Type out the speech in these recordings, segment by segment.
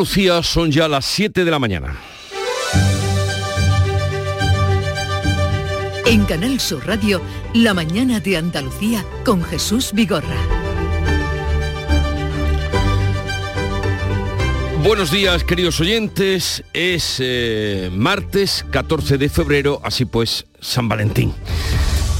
Lucía, son ya las 7 de la mañana. En Canal Sur Radio, La mañana de Andalucía con Jesús Vigorra. Buenos días, queridos oyentes. Es eh, martes 14 de febrero, así pues, San Valentín.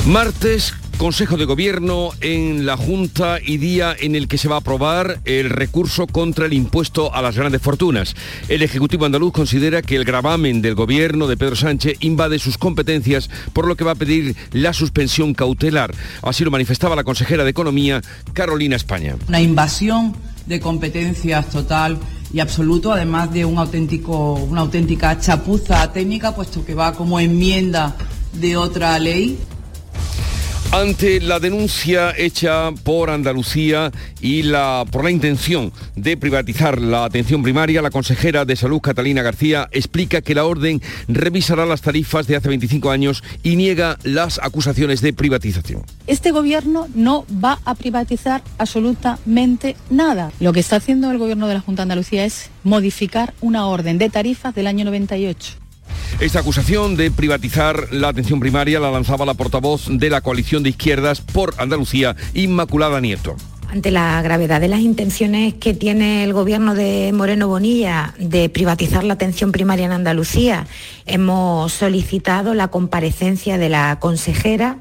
Martes, Consejo de Gobierno en la Junta y día en el que se va a aprobar el recurso contra el impuesto a las grandes fortunas. El Ejecutivo andaluz considera que el gravamen del Gobierno de Pedro Sánchez invade sus competencias, por lo que va a pedir la suspensión cautelar. Así lo manifestaba la consejera de Economía, Carolina España. Una invasión de competencias total y absoluto, además de un auténtico, una auténtica chapuza técnica, puesto que va como enmienda de otra ley ante la denuncia hecha por Andalucía y la, por la intención de privatizar la atención primaria, la consejera de Salud, Catalina García, explica que la orden revisará las tarifas de hace 25 años y niega las acusaciones de privatización. Este gobierno no va a privatizar absolutamente nada. Lo que está haciendo el gobierno de la Junta de Andalucía es modificar una orden de tarifas del año 98. Esta acusación de privatizar la atención primaria la lanzaba la portavoz de la coalición de izquierdas por Andalucía, Inmaculada Nieto. Ante la gravedad de las intenciones que tiene el gobierno de Moreno Bonilla de privatizar la atención primaria en Andalucía, hemos solicitado la comparecencia de la consejera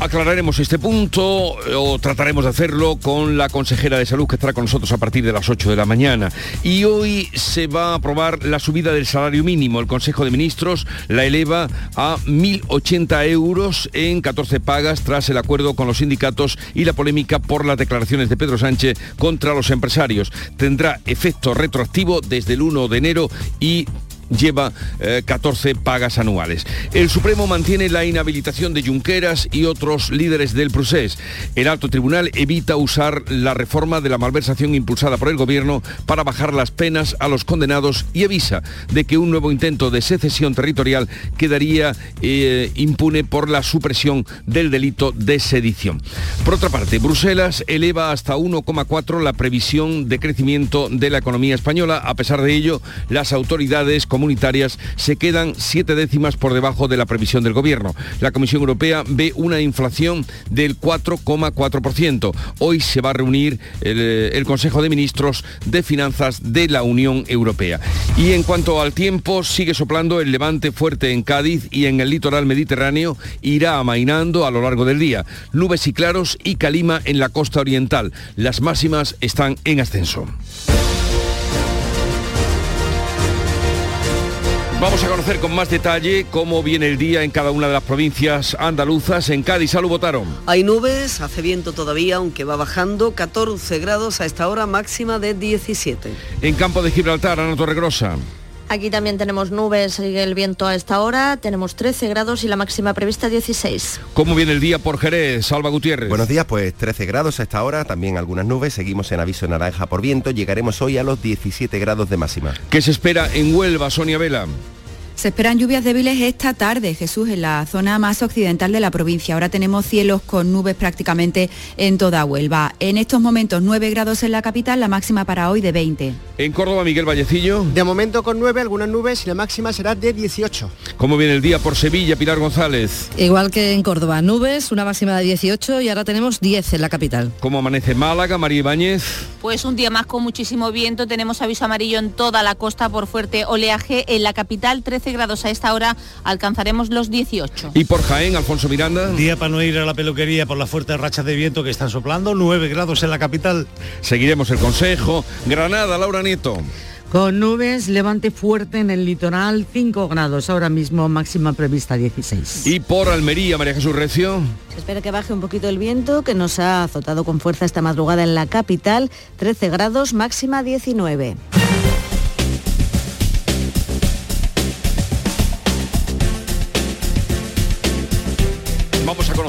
Aclararemos este punto o trataremos de hacerlo con la consejera de salud que estará con nosotros a partir de las 8 de la mañana. Y hoy se va a aprobar la subida del salario mínimo. El Consejo de Ministros la eleva a 1.080 euros en 14 pagas tras el acuerdo con los sindicatos y la polémica por las declaraciones de Pedro Sánchez contra los empresarios. Tendrá efecto retroactivo desde el 1 de enero y lleva 14 eh, pagas anuales. El Supremo mantiene la inhabilitación de Junqueras y otros líderes del procés. El alto tribunal evita usar la reforma de la malversación impulsada por el gobierno para bajar las penas a los condenados y avisa de que un nuevo intento de secesión territorial quedaría eh, impune por la supresión del delito de sedición. Por otra parte, Bruselas eleva hasta 1,4 la previsión de crecimiento de la economía española. A pesar de ello, las autoridades se quedan siete décimas por debajo de la previsión del gobierno. La Comisión Europea ve una inflación del 4,4%. Hoy se va a reunir eh, el Consejo de Ministros de Finanzas de la Unión Europea. Y en cuanto al tiempo, sigue soplando el levante fuerte en Cádiz y en el litoral mediterráneo irá amainando a lo largo del día. Nubes y claros y calima en la costa oriental. Las máximas están en ascenso. Vamos a conocer con más detalle cómo viene el día en cada una de las provincias andaluzas. En Cádiz, salud votaron. Hay nubes, hace viento todavía, aunque va bajando, 14 grados a esta hora máxima de 17. En Campo de Gibraltar, Ana Torregrosa. Aquí también tenemos nubes, sigue el viento a esta hora, tenemos 13 grados y la máxima prevista 16. ¿Cómo viene el día por Jerez, Salva Gutiérrez? Buenos días, pues 13 grados a esta hora, también algunas nubes, seguimos en aviso naranja por viento, llegaremos hoy a los 17 grados de máxima. ¿Qué se espera en Huelva, Sonia Vela? Se esperan lluvias débiles esta tarde, Jesús, en la zona más occidental de la provincia. Ahora tenemos cielos con nubes prácticamente en toda Huelva. En estos momentos 9 grados en la capital, la máxima para hoy de 20. En Córdoba, Miguel Vallecillo. De momento con 9, algunas nubes y la máxima será de 18. ¿Cómo viene el día por Sevilla, Pilar González? Igual que en Córdoba, nubes, una máxima de 18 y ahora tenemos 10 en la capital. ¿Cómo amanece Málaga, María Ibáñez? Pues un día más con muchísimo viento, tenemos aviso amarillo en toda la costa por fuerte oleaje. En la capital 13 grados a esta hora, alcanzaremos los 18. ¿Y por Jaén, Alfonso Miranda? Día para no ir a la peluquería por las fuertes rachas de viento que están soplando, 9 grados en la capital. Seguiremos el consejo. Granada, Laura Nieto. Con nubes, levante fuerte en el litoral, 5 grados, ahora mismo máxima prevista 16. Y por Almería, María Jesús Recio. Se espera que baje un poquito el viento, que nos ha azotado con fuerza esta madrugada en la capital, 13 grados, máxima 19.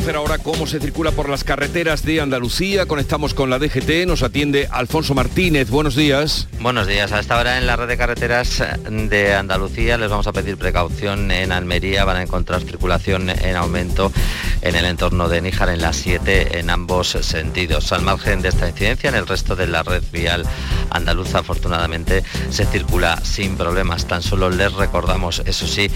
Conocer ahora cómo se circula por las carreteras de Andalucía. Conectamos con la DGT, nos atiende Alfonso Martínez. Buenos días. Buenos días. A esta hora en la red de carreteras de Andalucía les vamos a pedir precaución. En Almería van a encontrar circulación en aumento en el entorno de Níjar en las 7 en ambos sentidos. Al margen de esta incidencia, en el resto de la red vial andaluza afortunadamente se circula sin problemas. Tan solo les recordamos, eso sí,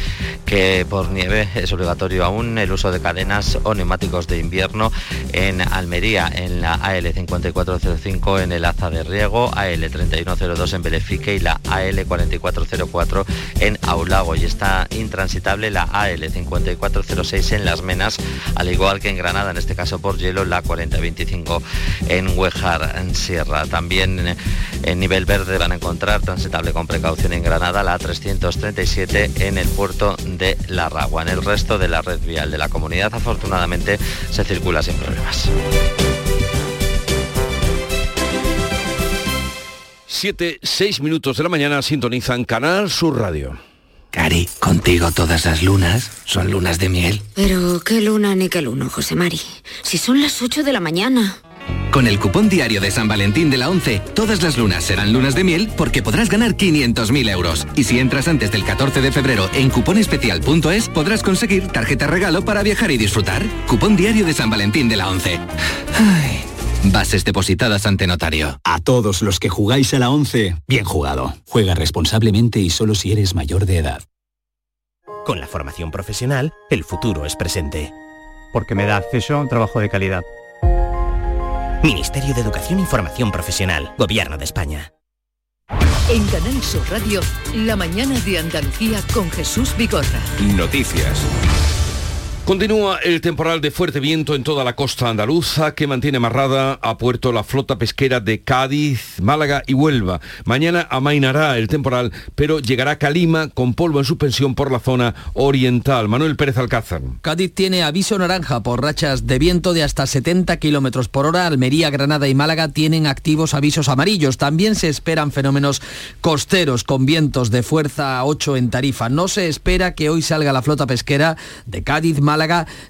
que por nieve es obligatorio aún el uso de cadenas o neumáticos de invierno en Almería, en la AL 5405 en el Aza de Riego, AL 3102 en Belefique y la AL 4404 en Aulago y está intransitable la AL 5406 en Las Menas, al igual que en Granada, en este caso por hielo, la 4025 en Huejar, en Sierra. También en nivel verde van a encontrar transitable con precaución en Granada la 337 en el puerto de La Ragua. En el resto de la red vial de la comunidad, afortunadamente, se circula sin problemas. 7, 6 minutos de la mañana sintonizan Canal Sur Radio. Cari, contigo todas las lunas son lunas de miel. Pero qué luna ni qué luno, José Mari. Si son las 8 de la mañana. Con el cupón diario de San Valentín de la 11, todas las lunas serán lunas de miel porque podrás ganar 500.000 euros. Y si entras antes del 14 de febrero en cuponespecial.es, podrás conseguir tarjeta regalo para viajar y disfrutar. Cupón diario de San Valentín de la 11. Ay. Bases depositadas ante notario. A todos los que jugáis a la 11, bien jugado. Juega responsablemente y solo si eres mayor de edad. Con la formación profesional, el futuro es presente. Porque me da acceso a un trabajo de calidad. Ministerio de Educación y Formación Profesional, Gobierno de España. En Canal Sur Radio, la mañana de Andalucía con Jesús Vigorra. Noticias. Continúa el temporal de fuerte viento en toda la costa andaluza que mantiene amarrada a puerto la flota pesquera de Cádiz, Málaga y Huelva. Mañana amainará el temporal, pero llegará Calima con polvo en suspensión por la zona oriental. Manuel Pérez Alcázar. Cádiz tiene aviso naranja por rachas de viento de hasta 70 kilómetros por hora. Almería, Granada y Málaga tienen activos avisos amarillos. También se esperan fenómenos costeros con vientos de fuerza 8 en Tarifa. No se espera que hoy salga la flota pesquera de Cádiz, Málaga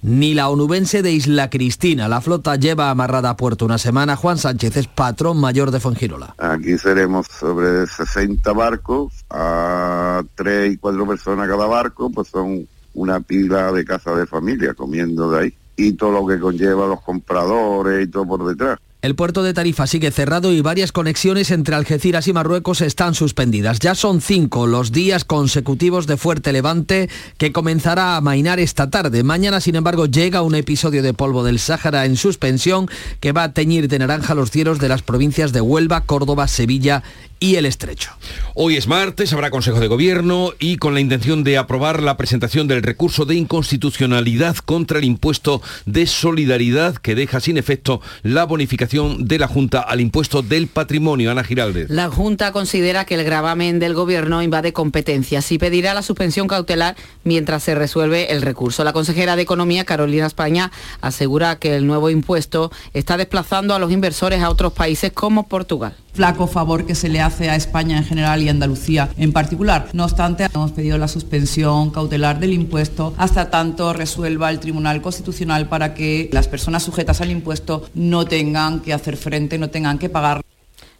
ni la onubense de Isla Cristina. La flota lleva amarrada a puerto una semana. Juan Sánchez es patrón mayor de Fongirola. Aquí seremos sobre 60 barcos, a 3 y 4 personas cada barco, pues son una pila de casa de familia comiendo de ahí. Y todo lo que conlleva los compradores y todo por detrás. El puerto de Tarifa sigue cerrado y varias conexiones entre Algeciras y Marruecos están suspendidas. Ya son cinco los días consecutivos de fuerte levante que comenzará a mainar esta tarde. Mañana, sin embargo, llega un episodio de polvo del Sáhara en suspensión que va a teñir de naranja los cielos de las provincias de Huelva, Córdoba, Sevilla y el estrecho. Hoy es martes, habrá Consejo de Gobierno y con la intención de aprobar la presentación del recurso de inconstitucionalidad contra el impuesto de solidaridad que deja sin efecto la bonificación de la Junta al impuesto del patrimonio. Ana Giraldez. La Junta considera que el gravamen del Gobierno invade competencias y pedirá la suspensión cautelar mientras se resuelve el recurso. La consejera de Economía, Carolina España, asegura que el nuevo impuesto está desplazando a los inversores a otros países como Portugal flaco favor que se le hace a España en general y Andalucía en particular. No obstante, hemos pedido la suspensión cautelar del impuesto hasta tanto resuelva el Tribunal Constitucional para que las personas sujetas al impuesto no tengan que hacer frente, no tengan que pagar.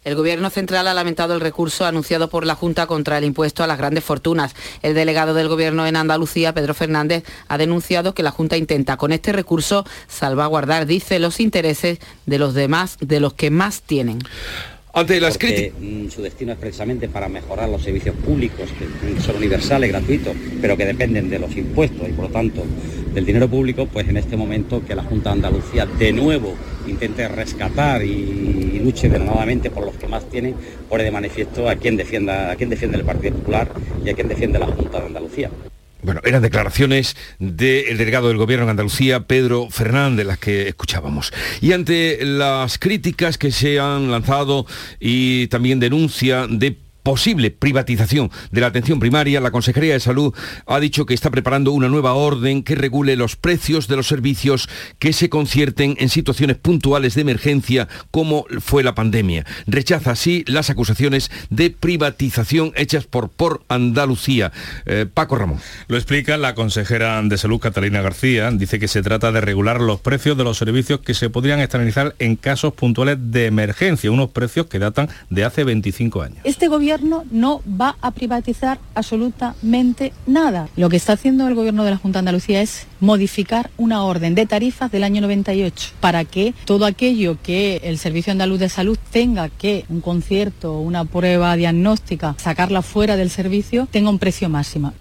El Gobierno central ha lamentado el recurso anunciado por la Junta contra el impuesto a las grandes fortunas. El delegado del Gobierno en Andalucía, Pedro Fernández, ha denunciado que la Junta intenta con este recurso salvaguardar, dice, los intereses de los demás, de los que más tienen. Ante las críticas. Mm, su destino es precisamente para mejorar los servicios públicos, que son universales, gratuitos, pero que dependen de los impuestos y por lo tanto del dinero público, pues en este momento que la Junta de Andalucía de nuevo intente rescatar y, luche denodadamente por los que más tienen, pone de manifiesto a quien defienda, a quien defiende el Partido Popular y a quien defiende la Junta de Andalucía. Bueno, eran declaraciones del delegado del Gobierno en Andalucía, Pedro Fernández, las que escuchábamos. Y ante las críticas que se han lanzado y también denuncia de posible privatización de la atención primaria, la Consejería de Salud ha dicho que está preparando una nueva orden que regule los precios de los servicios que se concierten en situaciones puntuales de emergencia como fue la pandemia. Rechaza así las acusaciones de privatización hechas por, por Andalucía. Eh, Paco Ramón. Lo explica la consejera de Salud Catalina García. Dice que se trata de regular los precios de los servicios que se podrían externalizar en casos puntuales de emergencia, unos precios que datan de hace 25 años. Este gobierno no va a privatizar absolutamente nada. Lo que está haciendo el gobierno de la Junta de Andalucía es modificar una orden de tarifas del año 98 para que todo aquello que el Servicio Andaluz de Salud tenga que un concierto, una prueba diagnóstica, sacarla fuera del servicio, tenga un precio máximo.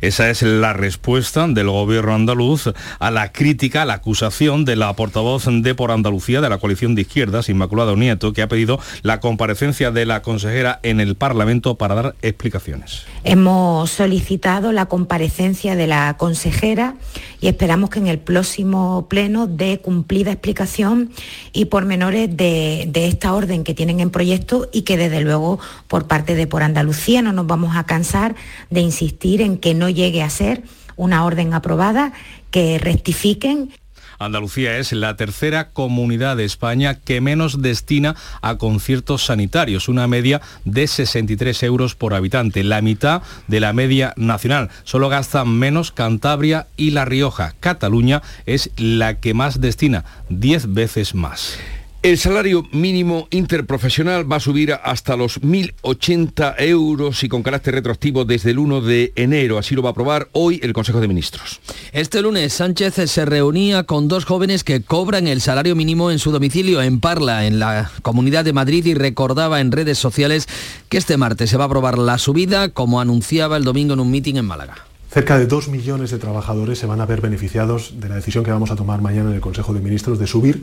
Esa es la respuesta del gobierno andaluz a la crítica, a la acusación de la portavoz de Por Andalucía de la coalición de izquierdas, Inmaculada Nieto, que ha pedido la comparecencia de la consejera en el Parlamento para dar explicaciones. Hemos solicitado la comparecencia de la consejera y esperamos que en el próximo pleno dé cumplida explicación y pormenores de, de esta orden que tienen en proyecto y que desde luego por parte de Por Andalucía no nos vamos a cansar de insistir en que no llegue a ser una orden aprobada, que rectifiquen Andalucía es la tercera comunidad de España que menos destina a conciertos sanitarios, una media de 63 euros por habitante, la mitad de la media nacional. Solo gastan menos Cantabria y La Rioja. Cataluña es la que más destina, 10 veces más. El salario mínimo interprofesional va a subir hasta los 1.080 euros y con carácter retroactivo desde el 1 de enero. Así lo va a aprobar hoy el Consejo de Ministros. Este lunes Sánchez se reunía con dos jóvenes que cobran el salario mínimo en su domicilio en Parla, en la Comunidad de Madrid, y recordaba en redes sociales que este martes se va a aprobar la subida, como anunciaba el domingo en un mitin en Málaga. Cerca de dos millones de trabajadores se van a ver beneficiados de la decisión que vamos a tomar mañana en el Consejo de Ministros de subir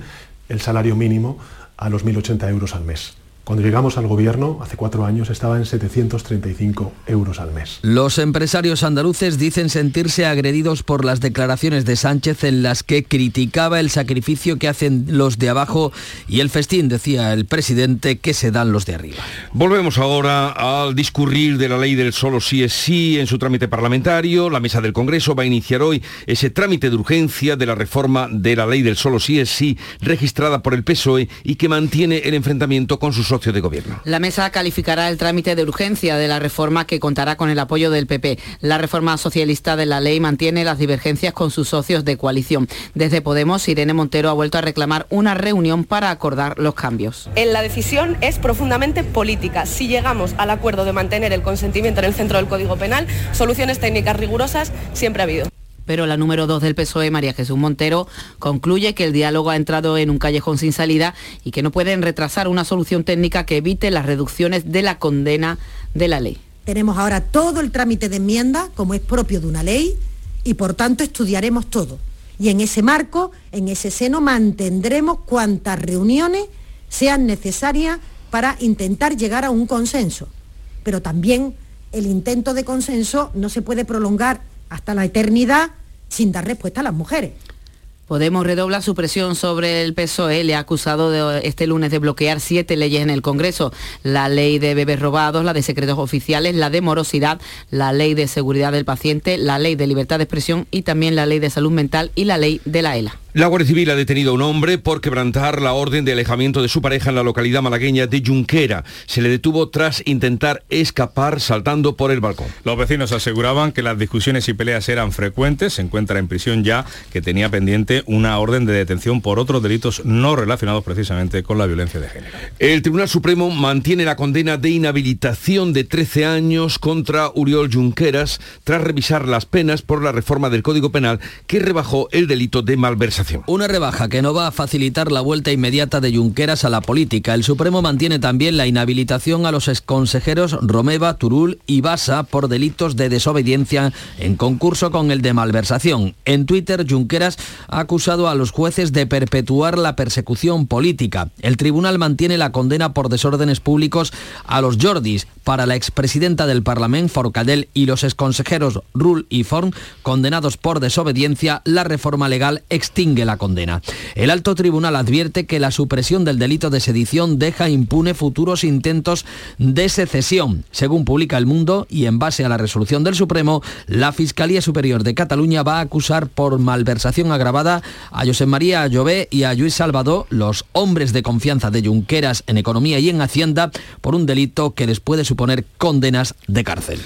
el salario mínimo a los 1.080 euros al mes. Cuando llegamos al gobierno, hace cuatro años, estaba en 735 euros al mes. Los empresarios andaluces dicen sentirse agredidos por las declaraciones de Sánchez en las que criticaba el sacrificio que hacen los de abajo y el festín, decía el presidente, que se dan los de arriba. Volvemos ahora al discurrir de la ley del solo sí es sí en su trámite parlamentario. La mesa del Congreso va a iniciar hoy ese trámite de urgencia de la reforma de la ley del solo sí es sí registrada por el PSOE y que mantiene el enfrentamiento con sus de gobierno. La mesa calificará el trámite de urgencia de la reforma que contará con el apoyo del PP. La reforma socialista de la ley mantiene las divergencias con sus socios de coalición. Desde Podemos, Irene Montero ha vuelto a reclamar una reunión para acordar los cambios. La decisión es profundamente política. Si llegamos al acuerdo de mantener el consentimiento en el centro del Código Penal, soluciones técnicas rigurosas siempre ha habido pero la número 2 del PSOE, María Jesús Montero, concluye que el diálogo ha entrado en un callejón sin salida y que no pueden retrasar una solución técnica que evite las reducciones de la condena de la ley. Tenemos ahora todo el trámite de enmienda, como es propio de una ley, y por tanto estudiaremos todo. Y en ese marco, en ese seno, mantendremos cuantas reuniones sean necesarias para intentar llegar a un consenso. Pero también el intento de consenso no se puede prolongar hasta la eternidad sin dar respuesta a las mujeres. Podemos redobla su presión sobre el PSOE. Le ha acusado de, este lunes de bloquear siete leyes en el Congreso. La ley de bebés robados, la de secretos oficiales, la de morosidad, la ley de seguridad del paciente, la ley de libertad de expresión y también la ley de salud mental y la ley de la ELA. La Guardia Civil ha detenido a un hombre por quebrantar la orden de alejamiento de su pareja en la localidad malagueña de Junquera. Se le detuvo tras intentar escapar saltando por el balcón. Los vecinos aseguraban que las discusiones y peleas eran frecuentes. Se encuentra en prisión ya que tenía pendiente una orden de detención por otros delitos no relacionados precisamente con la violencia de género. El Tribunal Supremo mantiene la condena de inhabilitación de 13 años contra Uriol Junqueras tras revisar las penas por la reforma del Código Penal que rebajó el delito de malversación una rebaja que no va a facilitar la vuelta inmediata de Junqueras a la política. El Supremo mantiene también la inhabilitación a los exconsejeros Romeva, Turul y Basa por delitos de desobediencia en concurso con el de malversación. En Twitter, Junqueras ha acusado a los jueces de perpetuar la persecución política. El tribunal mantiene la condena por desórdenes públicos a los Jordis para la expresidenta del Parlamento, Forcadell, y los exconsejeros Rull y Forn, condenados por desobediencia, la reforma legal extingue la condena. El alto tribunal advierte que la supresión del delito de sedición deja impune futuros intentos de secesión. Según publica El Mundo y en base a la resolución del Supremo, la Fiscalía Superior de Cataluña va a acusar por malversación agravada a José María Llobé y a Luis Salvador, los hombres de confianza de Junqueras en economía y en hacienda, por un delito que les puede suponer condenas de cárcel.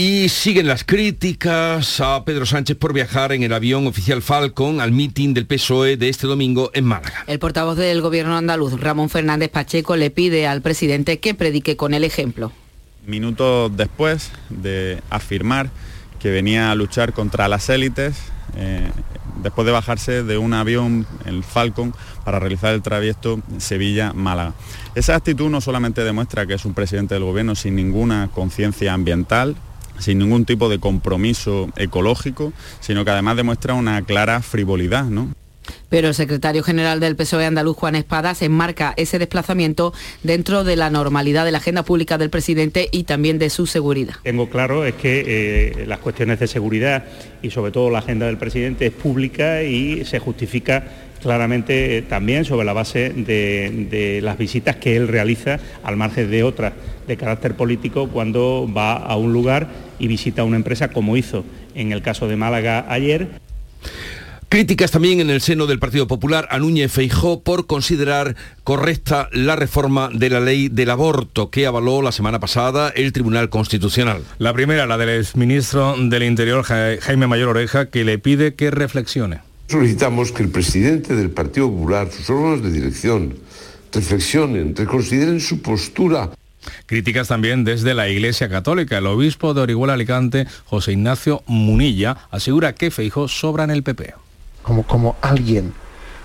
Y siguen las críticas a Pedro Sánchez por viajar en el avión oficial Falcon al mitin del PSOE de este domingo en Málaga. El portavoz del gobierno andaluz, Ramón Fernández Pacheco, le pide al presidente que predique con el ejemplo. Minutos después de afirmar que venía a luchar contra las élites, eh, después de bajarse de un avión, el Falcon, para realizar el trayecto Sevilla-Málaga. Esa actitud no solamente demuestra que es un presidente del gobierno sin ninguna conciencia ambiental, sin ningún tipo de compromiso ecológico, sino que además demuestra una clara frivolidad, ¿no? Pero el secretario general del PSOE andaluz, Juan Espadas, enmarca ese desplazamiento dentro de la normalidad de la agenda pública del presidente y también de su seguridad. Tengo claro es que eh, las cuestiones de seguridad y sobre todo la agenda del presidente es pública y se justifica claramente eh, también sobre la base de, de las visitas que él realiza al margen de otras de carácter político cuando va a un lugar y visita una empresa como hizo en el caso de Málaga ayer. Críticas también en el seno del Partido Popular a Núñez Feijó por considerar correcta la reforma de la ley del aborto que avaló la semana pasada el Tribunal Constitucional. La primera, la del exministro del Interior, Jaime Mayor Oreja, que le pide que reflexione. Solicitamos que el presidente del Partido Popular, sus órganos de dirección, reflexionen, reconsideren su postura Críticas también desde la Iglesia Católica. El obispo de Orihuela Alicante, José Ignacio Munilla, asegura que Feijó sobra en el PP. Como, como alguien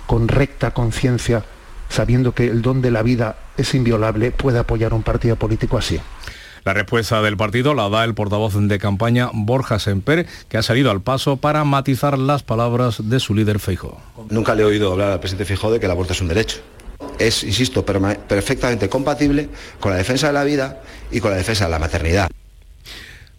con recta conciencia, sabiendo que el don de la vida es inviolable, puede apoyar un partido político así. La respuesta del partido la da el portavoz de campaña Borja Semper, que ha salido al paso para matizar las palabras de su líder Feijó. Nunca le he oído hablar al presidente Feijó de que el aborto es un derecho es, insisto, perfectamente compatible con la defensa de la vida y con la defensa de la maternidad.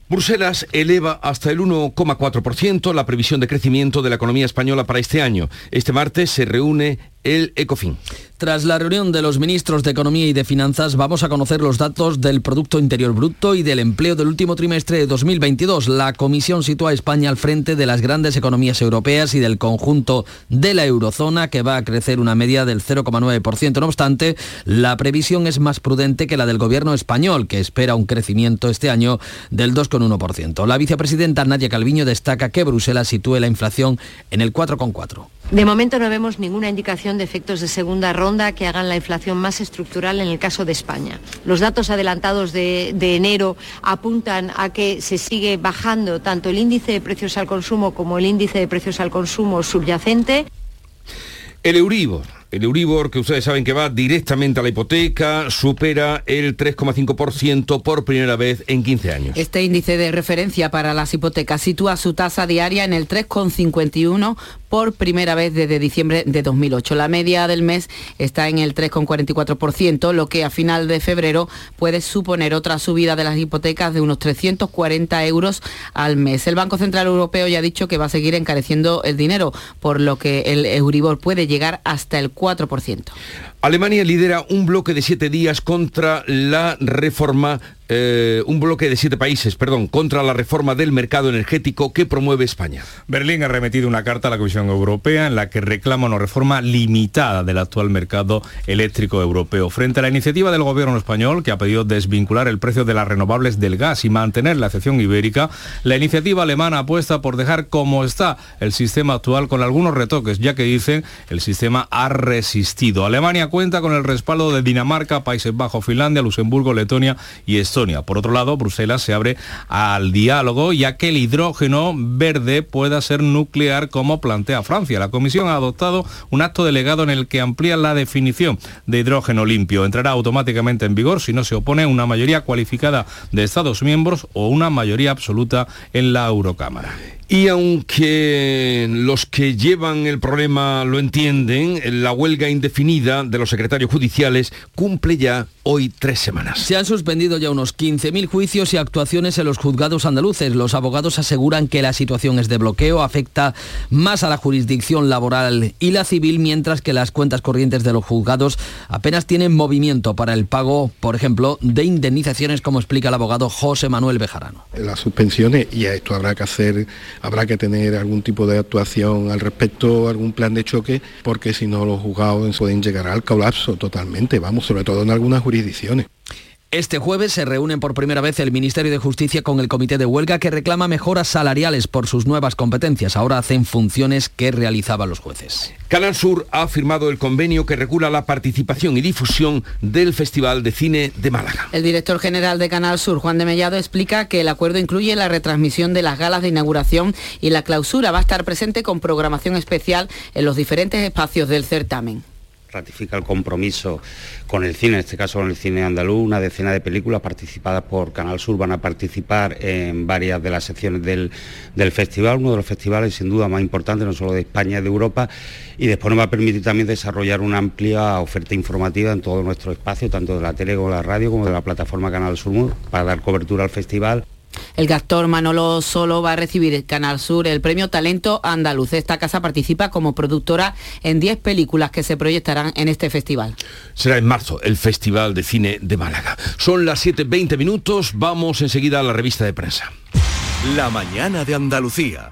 Bruselas eleva hasta el 1,4% la previsión de crecimiento de la economía española para este año. Este martes se reúne el ECOFIN. Tras la reunión de los ministros de Economía y de Finanzas, vamos a conocer los datos del Producto Interior Bruto y del empleo del último trimestre de 2022. La Comisión sitúa a España al frente de las grandes economías europeas y del conjunto de la eurozona, que va a crecer una media del 0,9%. No obstante, la previsión es más prudente que la del gobierno español, que espera un crecimiento este año del 2,1%. La vicepresidenta Nadia Calviño destaca que Bruselas sitúe la inflación en el 4,4%. De momento no vemos ninguna indicación de efectos de segunda ronda que hagan la inflación más estructural en el caso de España. Los datos adelantados de, enero apuntan a que se sigue bajando tanto el índice de precios al consumo como el índice de precios al consumo subyacente. El Euribor el Euribor, que ustedes saben que va directamente a la hipoteca, supera el 3,5% por primera vez en 15 años. Este índice de referencia para las hipotecas sitúa su tasa diaria en el 3,51 por primera vez desde diciembre de 2008. La media del mes está en el 3,44%, lo que a final de febrero puede suponer otra subida de las hipotecas de unos 340 euros al mes. El Banco Central Europeo ya ha dicho que va a seguir encareciendo el dinero, por lo que el Euribor puede llegar hasta el 4%. Alemania lidera un bloque de siete días contra la reforma eh, un bloque de siete países, perdón, contra la reforma del mercado energético que promueve España. Berlín ha remitido una carta a la Comisión Europea en la que reclama una reforma limitada del actual mercado eléctrico europeo. Frente a la iniciativa del gobierno español, que ha pedido desvincular el precio de las renovables del gas y mantener la excepción ibérica, la iniciativa alemana apuesta por dejar como está el sistema actual con algunos retoques, ya que dicen el sistema ha resistido. Alemania cuenta con el respaldo de Dinamarca, Países Bajos, Finlandia, Luxemburgo, Letonia y Estonia por otro lado, Bruselas se abre al diálogo ya que el hidrógeno verde pueda ser nuclear como plantea Francia. La Comisión ha adoptado un acto delegado en el que amplía la definición de hidrógeno limpio. Entrará automáticamente en vigor si no se opone una mayoría cualificada de Estados miembros o una mayoría absoluta en la Eurocámara. Y aunque los que llevan el problema lo entienden, la huelga indefinida de los secretarios judiciales cumple ya hoy tres semanas. Se han suspendido ya unos 15.000 juicios y actuaciones en los juzgados andaluces. Los abogados aseguran que la situación es de bloqueo, afecta más a la jurisdicción laboral y la civil, mientras que las cuentas corrientes de los juzgados apenas tienen movimiento para el pago, por ejemplo, de indemnizaciones, como explica el abogado José Manuel Bejarano. Las suspensiones, y esto habrá que hacer, habrá que tener algún tipo de actuación al respecto, algún plan de choque, porque si no los juzgados pueden llegar al colapso totalmente, vamos, sobre todo en algunas jurisdicciones este jueves se reúnen por primera vez el Ministerio de Justicia con el Comité de Huelga que reclama mejoras salariales por sus nuevas competencias. Ahora hacen funciones que realizaban los jueces. Canal Sur ha firmado el convenio que regula la participación y difusión del Festival de Cine de Málaga. El director general de Canal Sur, Juan de Mellado, explica que el acuerdo incluye la retransmisión de las galas de inauguración y la clausura va a estar presente con programación especial en los diferentes espacios del certamen ratifica el compromiso con el cine, en este caso con el cine andaluz, una decena de películas participadas por Canal Sur van a participar en varias de las secciones del, festival, uno de los festivales sin duda más importantes, no solo de España, de Europa, y después nos va a permitir también desarrollar una amplia oferta informativa en todo nuestro espacio, tanto de la tele como de la radio, como de la plataforma Canal Sur, para dar cobertura al festival. El actor Manolo Solo va a recibir el Canal Sur el premio Talento Andaluz. Esta casa participa como productora en 10 películas que se proyectarán en este festival. Será en marzo el Festival de Cine de Málaga. Son las 7.20 minutos, vamos enseguida a la revista de prensa. La mañana de Andalucía.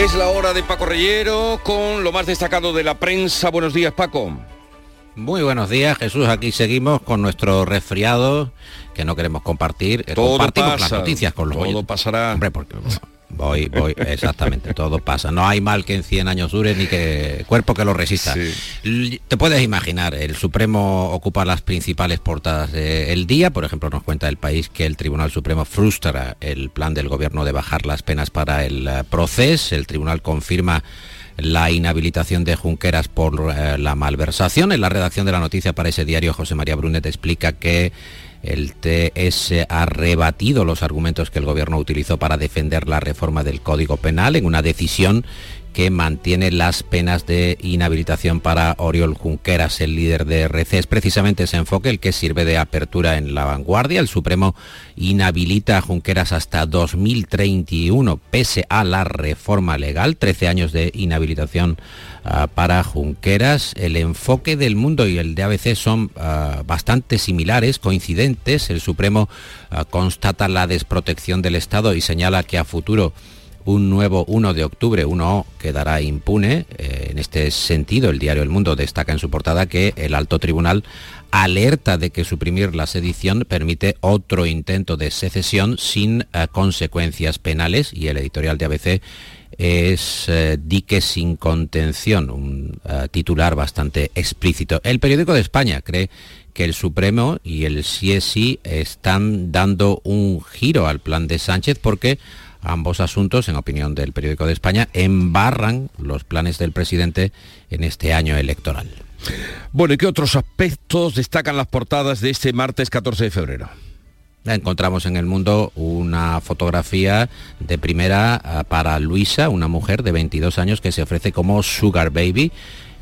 Es la hora de Paco Reyero con lo más destacado de la prensa. Buenos días, Paco. Muy buenos días, Jesús. Aquí seguimos con nuestro resfriado que no queremos compartir. Todo Compartimos las noticias con los Todo pasará. Hombre, porque Voy, voy, exactamente, todo pasa. No hay mal que en 100 años dure ni que cuerpo que lo resista. Te puedes imaginar, el Supremo ocupa las principales portadas del día. Por ejemplo, nos cuenta el país que el Tribunal Supremo frustra el plan del gobierno de bajar las penas para el eh, proceso. El tribunal confirma la inhabilitación de Junqueras por eh, la malversación. En la redacción de la noticia para ese diario, José María Brunet explica que el TS ha rebatido los argumentos que el Gobierno utilizó para defender la reforma del Código Penal en una decisión que mantiene las penas de inhabilitación para Oriol Junqueras, el líder de RC. Es precisamente ese enfoque el que sirve de apertura en la vanguardia. El Supremo inhabilita a Junqueras hasta 2031, pese a la reforma legal. 13 años de inhabilitación ah, para Junqueras. El enfoque del mundo y el de ABC son ah, bastante similares, coincidentes. El Supremo ah, constata la desprotección del Estado y señala que a futuro un nuevo 1 de octubre, uno quedará impune. Eh, en este sentido, el diario El Mundo destaca en su portada que el alto tribunal alerta de que suprimir la sedición permite otro intento de secesión sin eh, consecuencias penales y el editorial de ABC es eh, dique sin contención, un titular bastante explícito. El periódico de España cree que el Supremo y el CSI están dando un giro al plan de Sánchez porque Ambos asuntos, en opinión del periódico de España, embarran los planes del presidente en este año electoral. Bueno, ¿y qué otros aspectos destacan las portadas de este martes 14 de febrero? Encontramos en el mundo una fotografía de primera ah, para Luisa, una mujer de 22 años que se ofrece como Sugar Baby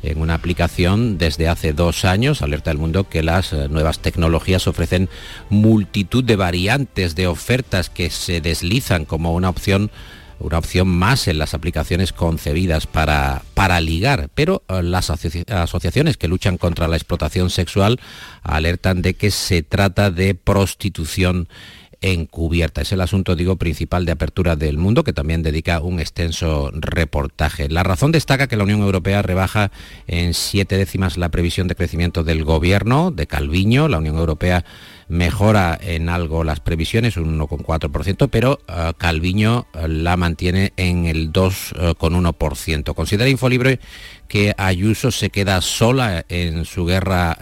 en una aplicación desde hace dos años. Alerta el mundo que las eh, nuevas tecnologías ofrecen multitud de variantes de ofertas que se deslizan como una opción una opción más en las aplicaciones concebidas para, para ligar, pero eh, las asociaciones que luchan contra la explotación sexual alertan de que se trata de prostitución encubierta. Es el asunto, digo, principal de apertura del mundo, que también dedica un extenso reportaje. La razón destaca que la Unión Europea rebaja en siete décimas la previsión de crecimiento del gobierno de Calviño. La Unión Europea mejora en algo las previsiones, un 1,4%, pero eh, Calviño eh, la mantiene en el 2,1%. Considera Infolibre que Ayuso se queda sola en su guerra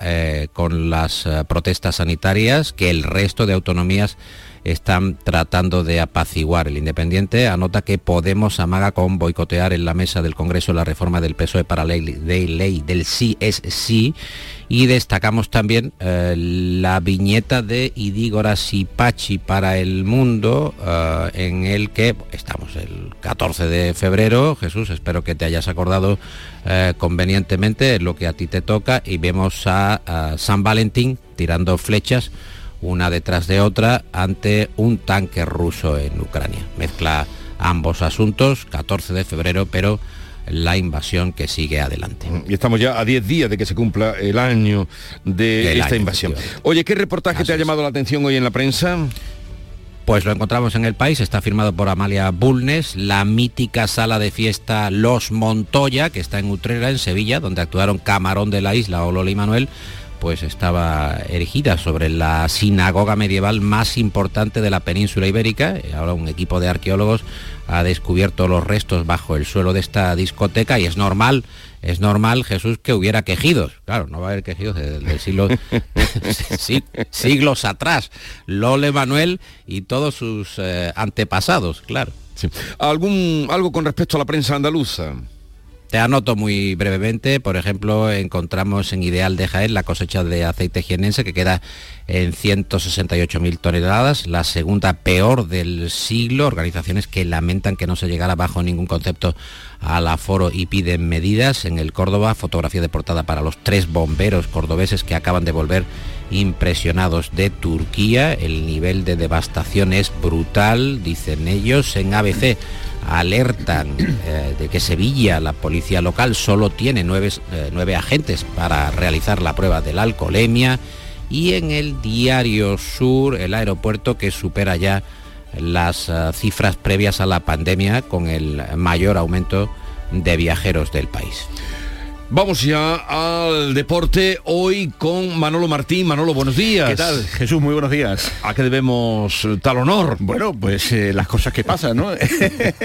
con las protestas sanitarias, que el resto de autonomías están tratando de apaciguar. El Independiente. Anota que Podemos amaga con boicotear en la mesa del Congreso la reforma del PSOE para ley, de ley del sí es sí. Y destacamos también eh, la viñeta de Idígora Sipachi para el mundo eh, en el que estamos el 14 de febrero. Jesús espero que te hayas acordado eh, convenientemente lo que a ti te toca. Y vemos a San Valentín tirando flechas una detrás de otra ante un tanque ruso en Ucrania. Mezcla ambos asuntos, 14 de febrero, pero la invasión que sigue adelante. Y estamos ya a 10 días de que se cumpla el año de esta invasión. Oye, ¿qué reportaje te ha llamado la atención hoy en la prensa? Pues lo encontramos en el país, está firmado por Amalia Bulnes, la mítica sala de fiesta Los Montoya, que está en Utrera, en Sevilla, donde actuaron Camarón de la Isla o Loli Manuel, pues estaba erigida sobre la sinagoga medieval más importante de la península ibérica. Ahora un equipo de arqueólogos ha descubierto los restos bajo el suelo de esta discoteca y es normal, es normal, Jesús, que hubiera quejidos. Claro, no va a haber quejidos desde siglos atrás. Lole Manuel y todos sus eh, antepasados, claro. ¿Algún, ¿Algo con respecto a la prensa andaluza? Te anoto muy brevemente, por ejemplo, encontramos en Ideal de Jaén la cosecha de aceite jienense que queda en 168.000 toneladas, la segunda peor del siglo, organizaciones que lamentan que no se llegara bajo ningún concepto al aforo y piden medidas. En el Córdoba, fotografía de portada para los tres bomberos cordobeses que acaban de volver impresionados de Turquía. El nivel de devastación es brutal, dicen ellos. En ABC alertan eh, de que Sevilla, la policía local, solo tiene nueve, eh, nueve, agentes para realizar la prueba de la alcoholemia y en el diario Sur, el aeropuerto que supera ya las eh, cifras previas a la pandemia con el mayor aumento de viajeros del país. Vamos ya al deporte hoy con Manolo Martín. Manolo, buenos días. ¿Qué tal? Jesús, muy buenos días. ¿A qué debemos tal honor? Bueno, pues eh, las cosas que pasan, ¿no?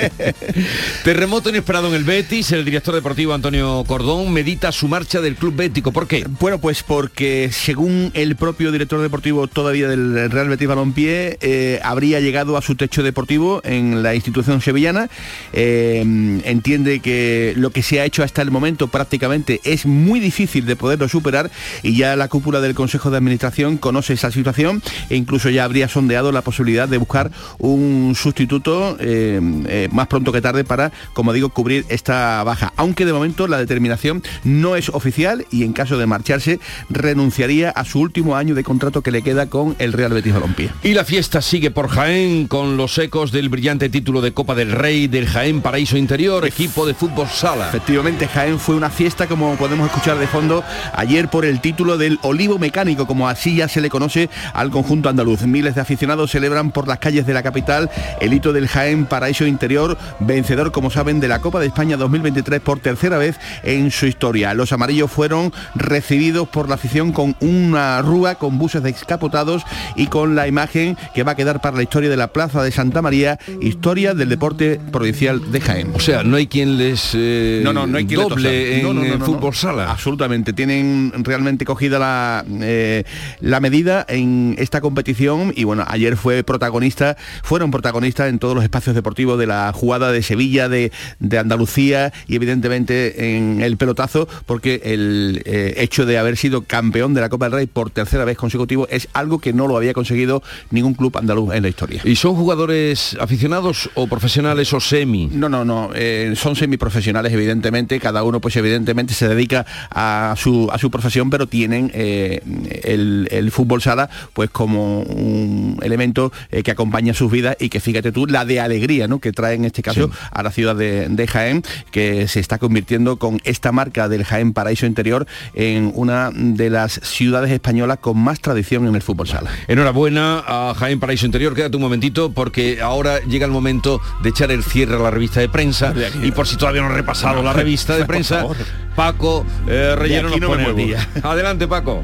Terremoto inesperado en el Betis. El director deportivo Antonio Cordón medita su marcha del club bético. ¿Por qué? Bueno, pues porque según el propio director deportivo todavía del Real Betis Balompié, eh, habría llegado a su techo deportivo en la institución sevillana. Eh, entiende que lo que se ha hecho hasta el momento prácticamente es muy difícil de poderlo superar y ya la cúpula del Consejo de Administración conoce esa situación e incluso ya habría sondeado la posibilidad de buscar un sustituto eh, eh, más pronto que tarde para, como digo, cubrir esta baja. Aunque de momento la determinación no es oficial y en caso de marcharse renunciaría a su último año de contrato que le queda con el Real Betis Balompié. Y la fiesta sigue por Jaén con los ecos del brillante título de Copa del Rey del Jaén Paraíso Interior, equipo de fútbol sala. Efectivamente, Jaén fue una fiesta como podemos escuchar de fondo, ayer por el título del Olivo Mecánico, como así ya se le conoce al conjunto andaluz. Miles de aficionados celebran por las calles de la capital el hito del Jaén Paraíso Interior, vencedor, como saben, de la Copa de España 2023 por tercera vez en su historia. Los amarillos fueron recibidos por la afición con una rúa con buses descapotados y con la imagen que va a quedar para la historia de la Plaza de Santa María, historia del deporte provincial de Jaén. O sea, no hay quien les eh, no, no, no hay quien doble en, fútbol sala. Absolutamente, tienen realmente cogida la, eh, la medida en esta competición y bueno, ayer fue protagonista, fueron protagonistas en todos los espacios deportivos de la jugada de Sevilla, de, Andalucía y evidentemente en el pelotazo, porque el eh, hecho de haber sido campeón de la Copa del Rey por tercera vez consecutivo es algo que no lo había conseguido ningún club andaluz en la historia. ¿Y son jugadores aficionados o profesionales o semi? No, no, no, eh, son semiprofesionales evidentemente, cada uno pues evidentemente se dedica a su, a su profesión, pero tienen eh, el, fútbol sala pues como un elemento eh, que acompaña sus vidas y que fíjate tú la de alegría ¿no? que trae en este caso a la ciudad de, Jaén, que se está convirtiendo con esta marca del Jaén Paraíso Interior en una de las ciudades españolas con más tradición en el fútbol sala. Enhorabuena a Jaén Paraíso Interior, quédate un momentito porque ahora llega el momento de echar el cierre a la revista de prensa. Y por si todavía no he repasado la revista de prensa, Paco eh, Relleno nos pone el día. Adelante, Paco.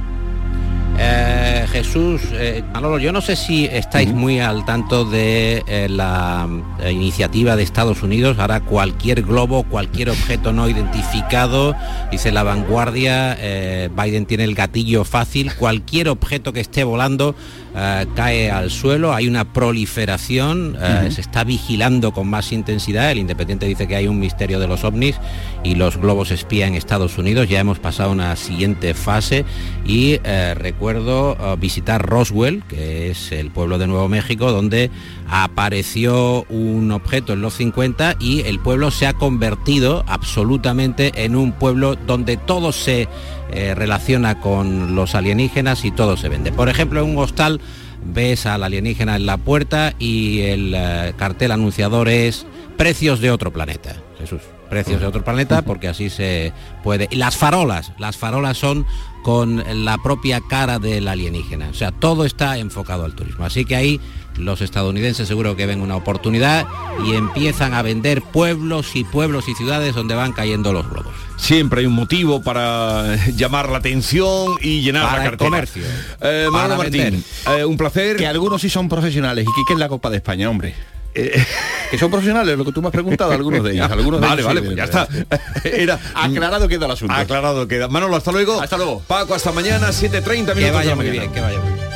Eh, Jesús, eh, Manolo, yo no sé si estáis muy al tanto de eh, la eh, iniciativa de Estados Unidos. Ahora cualquier globo, cualquier objeto no identificado, dice la vanguardia, eh, Biden tiene el gatillo fácil, cualquier objeto que esté volando eh, cae al suelo, hay una proliferación, eh, se está vigilando con más intensidad. El Independiente dice que hay un misterio de los ovnis y los globos espía en Estados Unidos. Ya hemos pasado a una siguiente fase y eh, recuerdo visitar Roswell, que es el pueblo de Nuevo México, donde apareció un objeto en los 50 y el pueblo se ha convertido absolutamente en un pueblo donde todo se eh, relaciona con los alienígenas y todo se vende. Por ejemplo, en un hostal ves al alienígena en la puerta y el eh, cartel anunciador es precios de otro planeta. Jesús, precios de otro planeta porque así se puede. Y las farolas, las farolas son con la propia cara del alienígena. O sea, todo está enfocado al turismo. Así que ahí los estadounidenses seguro que ven una oportunidad y empiezan a vender pueblos y pueblos y ciudades donde van cayendo los globos. Siempre hay un motivo para llamar la atención y llenar Para la el cartera. comercio. Eh, Manolo Martín, eh, un placer. Que algunos sí son profesionales y que es la Copa de España, hombre. Eh, que son profesionales, lo que tú me has preguntado, algunos de ellos. Algunos de vale, ellos vale, sí, pues ya de- está. Era Aclarado queda el asunto. Aclarado queda. Manolo, hasta luego. Hasta luego. Paco, hasta mañana, 7.30 minutos Que de vaya muy bien, que vaya muy bien.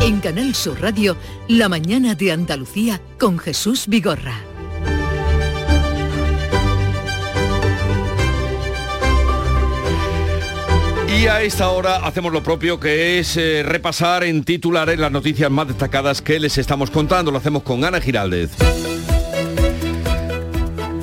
En Canal Sur Radio, La mañana de Andalucía con Jesús Vigorra. Y a esta hora hacemos lo propio que es eh, repasar en titulares las noticias más destacadas que les estamos contando. Lo hacemos con Ana Giraldez.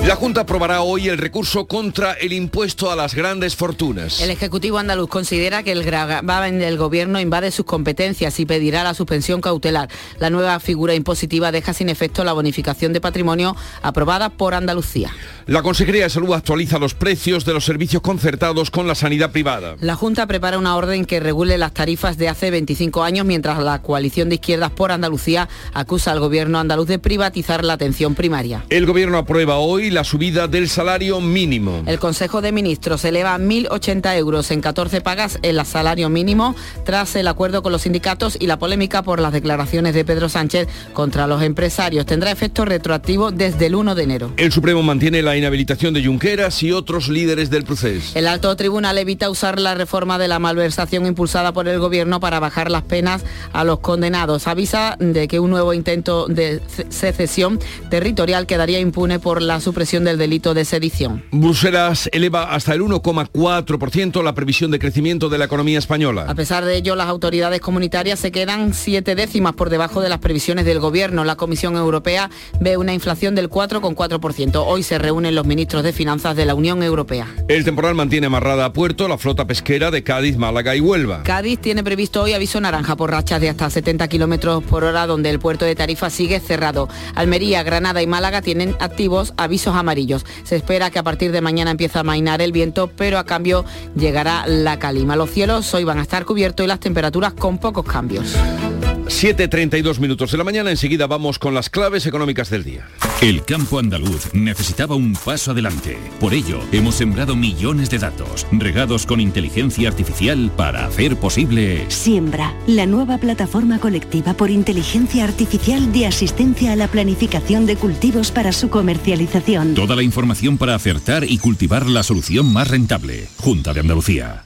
La Junta aprobará hoy el recurso contra el impuesto a las grandes fortunas. El Ejecutivo andaluz considera que el gravamen del Gobierno invade sus competencias y pedirá la suspensión cautelar. La nueva figura impositiva deja sin efecto la bonificación de patrimonio aprobada por Andalucía. La Consejería de Salud actualiza los precios de los servicios concertados con la sanidad privada. La Junta prepara una orden que regule las tarifas de hace 25 años, mientras la coalición de izquierdas por Andalucía acusa al Gobierno andaluz de privatizar la atención primaria. El Gobierno aprueba hoy la subida del salario mínimo. El Consejo de Ministros eleva a 1.080 euros en 14 pagas el salario mínimo tras el acuerdo con los sindicatos y la polémica por las declaraciones de Pedro Sánchez contra los empresarios. Tendrá efecto retroactivo desde el 1 de enero. El Supremo mantiene la inhabilitación de Junqueras y otros líderes del proceso. El alto tribunal evita usar la reforma de la malversación impulsada por el gobierno para bajar las penas a los condenados. Avisa de que un nuevo intento de ce- secesión territorial quedaría impune por la supresión del delito de sedición. Bruselas eleva hasta el 1,4% la previsión de crecimiento de la economía A española. pesar de ello, las autoridades comunitarias se quedan siete décimas por debajo de las previsiones del gobierno. La Comisión Europea ve una inflación del 4,4%. Hoy se reúnen los ministros de Finanzas de la Unión Europea. El temporal mantiene amarrada a puerto la flota pesquera de Cádiz, Málaga y Huelva. Cádiz tiene previsto hoy aviso naranja por rachas de hasta 70 kilómetros por hora, donde el puerto de Tarifa sigue cerrado. Almería, Granada y Málaga tienen activos avisos amarillos. Se espera que a partir de mañana empiece a mainar el viento, pero a cambio llegará la calima. Los cielos hoy van a estar cubiertos y las temperaturas con pocos cambios. 7.32 minutos de la mañana, enseguida vamos con las claves económicas del día. El campo andaluz necesitaba un paso adelante. Por ello, hemos sembrado millones de datos, regados con inteligencia artificial para hacer posible... Siembra, la nueva plataforma colectiva por inteligencia artificial de asistencia a la planificación de cultivos para su comercialización. Toda la información para acertar y cultivar la solución más rentable. Junta de Andalucía.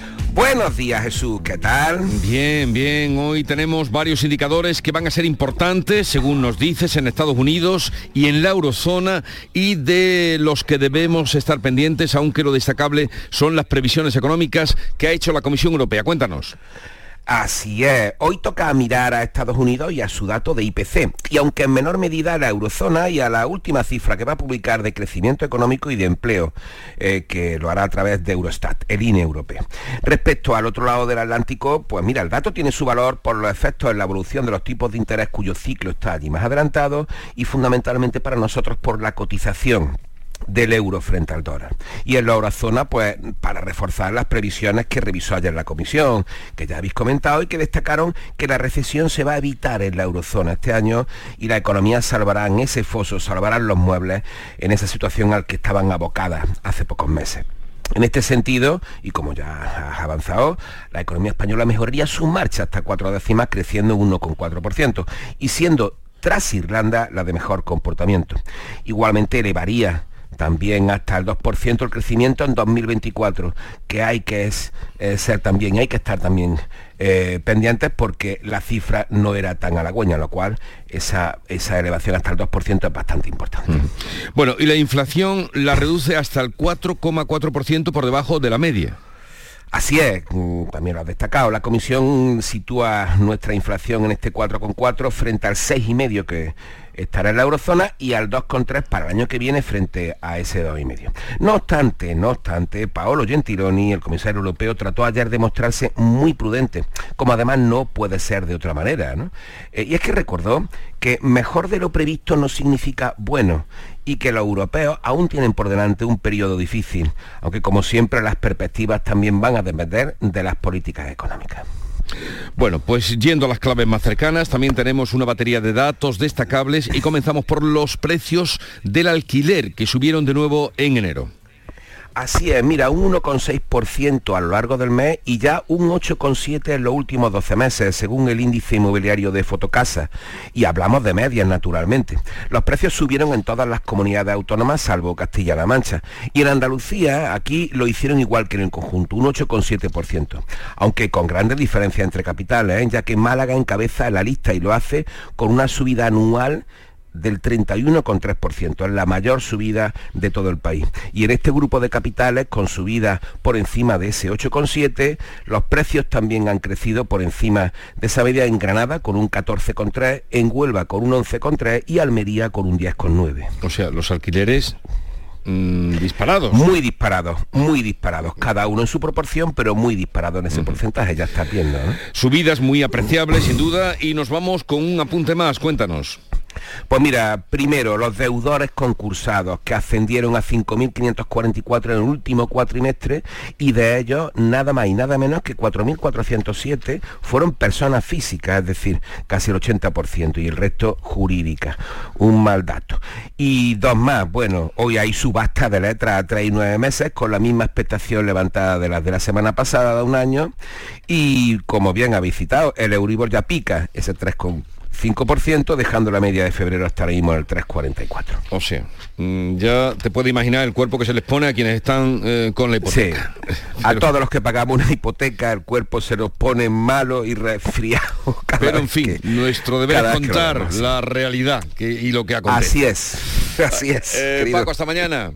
Buenos días Jesús, ¿qué tal? Bien, bien. Hoy tenemos varios indicadores que van a ser importantes, según nos dices, en Estados Unidos y en la eurozona y de los que debemos estar pendientes, aunque lo destacable son las previsiones económicas que ha hecho la Comisión Europea. Cuéntanos. Así es, hoy toca mirar a Estados Unidos y a su dato de IPC, y aunque en menor medida a la eurozona y a la última cifra que va a publicar de crecimiento económico y de empleo, eh, que lo hará a través de Eurostat, el INE europeo. Respecto al otro lado del Atlántico, pues mira, el dato tiene su valor por los efectos en la evolución de los tipos de interés cuyo ciclo está allí más adelantado y fundamentalmente para nosotros por la cotización del euro frente al dólar. Y en la eurozona, pues para reforzar las previsiones que revisó ayer la comisión, que ya habéis comentado y que destacaron que la recesión se va a evitar en la eurozona este año y la economía salvará en ese foso, salvarán los muebles en esa situación al que estaban abocadas hace pocos meses. En este sentido, y como ya has avanzado, la economía española mejoraría su marcha hasta cuatro décimas, creciendo un 1,4%, y siendo tras Irlanda la de mejor comportamiento. Igualmente elevaría también hasta el 2% el crecimiento en 2024, que hay que es, eh, ser también, hay que estar también eh, pendientes porque la cifra no era tan halagüeña, lo cual esa, esa elevación hasta el 2% es bastante importante. Bueno, y la inflación la reduce hasta el 4,4% por debajo de la media. Así es, mm, también lo ha destacado. La comisión sitúa nuestra inflación en este 4,4 frente al 6,5 que estará en la eurozona y al 2,3 para el año que viene frente a ese 2,5. No obstante, no obstante, Paolo Gentiloni, el comisario europeo, trató ayer de mostrarse muy prudente, como además no puede ser de otra manera. Eh, y es que recordó que mejor de lo previsto no significa bueno y que los europeos aún tienen por delante un periodo difícil, aunque como siempre las perspectivas también van a depender de las políticas económicas. Bueno, pues yendo a las claves más cercanas, también tenemos una batería de datos destacables y comenzamos por los precios del alquiler que subieron de nuevo en enero. Así es, mira, un 1,6% a lo largo del mes y ya un 8,7% en los últimos 12 meses, según el índice inmobiliario de Fotocasa. Y hablamos de medias, naturalmente. Los precios subieron en todas las comunidades autónomas, salvo Castilla-La Mancha. Y en Andalucía, aquí lo hicieron igual que en el conjunto, un 8,7%. Aunque con grandes diferencias entre capitales, ¿eh? ya que Málaga encabeza la lista y lo hace con una subida anual del 31,3%, es la mayor subida de todo el país. Y en este grupo de capitales, con subida por encima de ese 8,7, los precios también han crecido por encima de esa media en Granada con un 14,3, en Huelva con un 11,3 y Almería con un 10,9. O sea, los alquileres mm, disparados. Muy disparados, muy disparados. Cada uno en su proporción, pero muy disparado en ese porcentaje, ya está viendo. Subidas muy apreciables, sin duda, y nos vamos con un apunte más. Cuéntanos. Pues mira, primero, los deudores concursados, que ascendieron a 5.544 en el último cuatrimestre, y de ellos nada más y nada menos que 4.407 fueron personas físicas, es decir, casi el 80%, y el resto jurídicas. Un mal dato. Y dos más, bueno, hoy hay subasta de letras a 3 y 9 meses, con la misma expectación levantada de las de la semana pasada de un año, y como bien habéis citado, el Euribor ya pica, ese 3 con 5%, dejando la media de febrero hasta ahora mismo en el 3,44. O sea, ya te puedes imaginar el cuerpo que se les pone a quienes están eh, con la hipoteca. A todos los que pagamos una hipoteca, el cuerpo se nos pone malo y resfriado. Pero en fin, nuestro deber es contar la realidad y lo que acontece. Así es, así es. Eh, Paco, hasta mañana.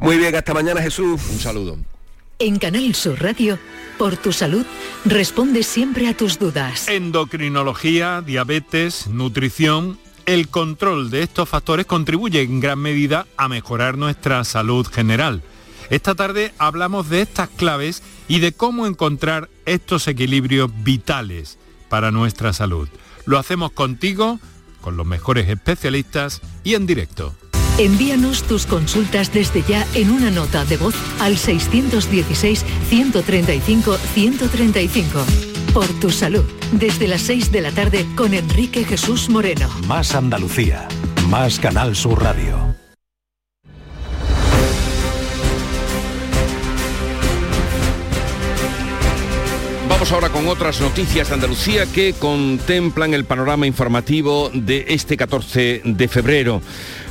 Muy bien, hasta mañana Jesús. Un saludo. En Canal Sur Radio, por tu salud, responde siempre a tus dudas. Endocrinología, diabetes, nutrición. El control de estos factores contribuye en gran medida a mejorar nuestra salud general. Esta tarde hablamos de estas claves y de cómo encontrar estos equilibrios vitales para nuestra salud. Lo hacemos contigo, con los mejores especialistas y en directo. Envíanos tus consultas desde ya en una nota de voz al 616-135-135. Por tu salud, desde las 6 de la tarde con Enrique Jesús Moreno. Más Andalucía, más Canal Sur Radio. Vamos ahora con otras noticias de Andalucía que contemplan el panorama informativo de este 14 de febrero.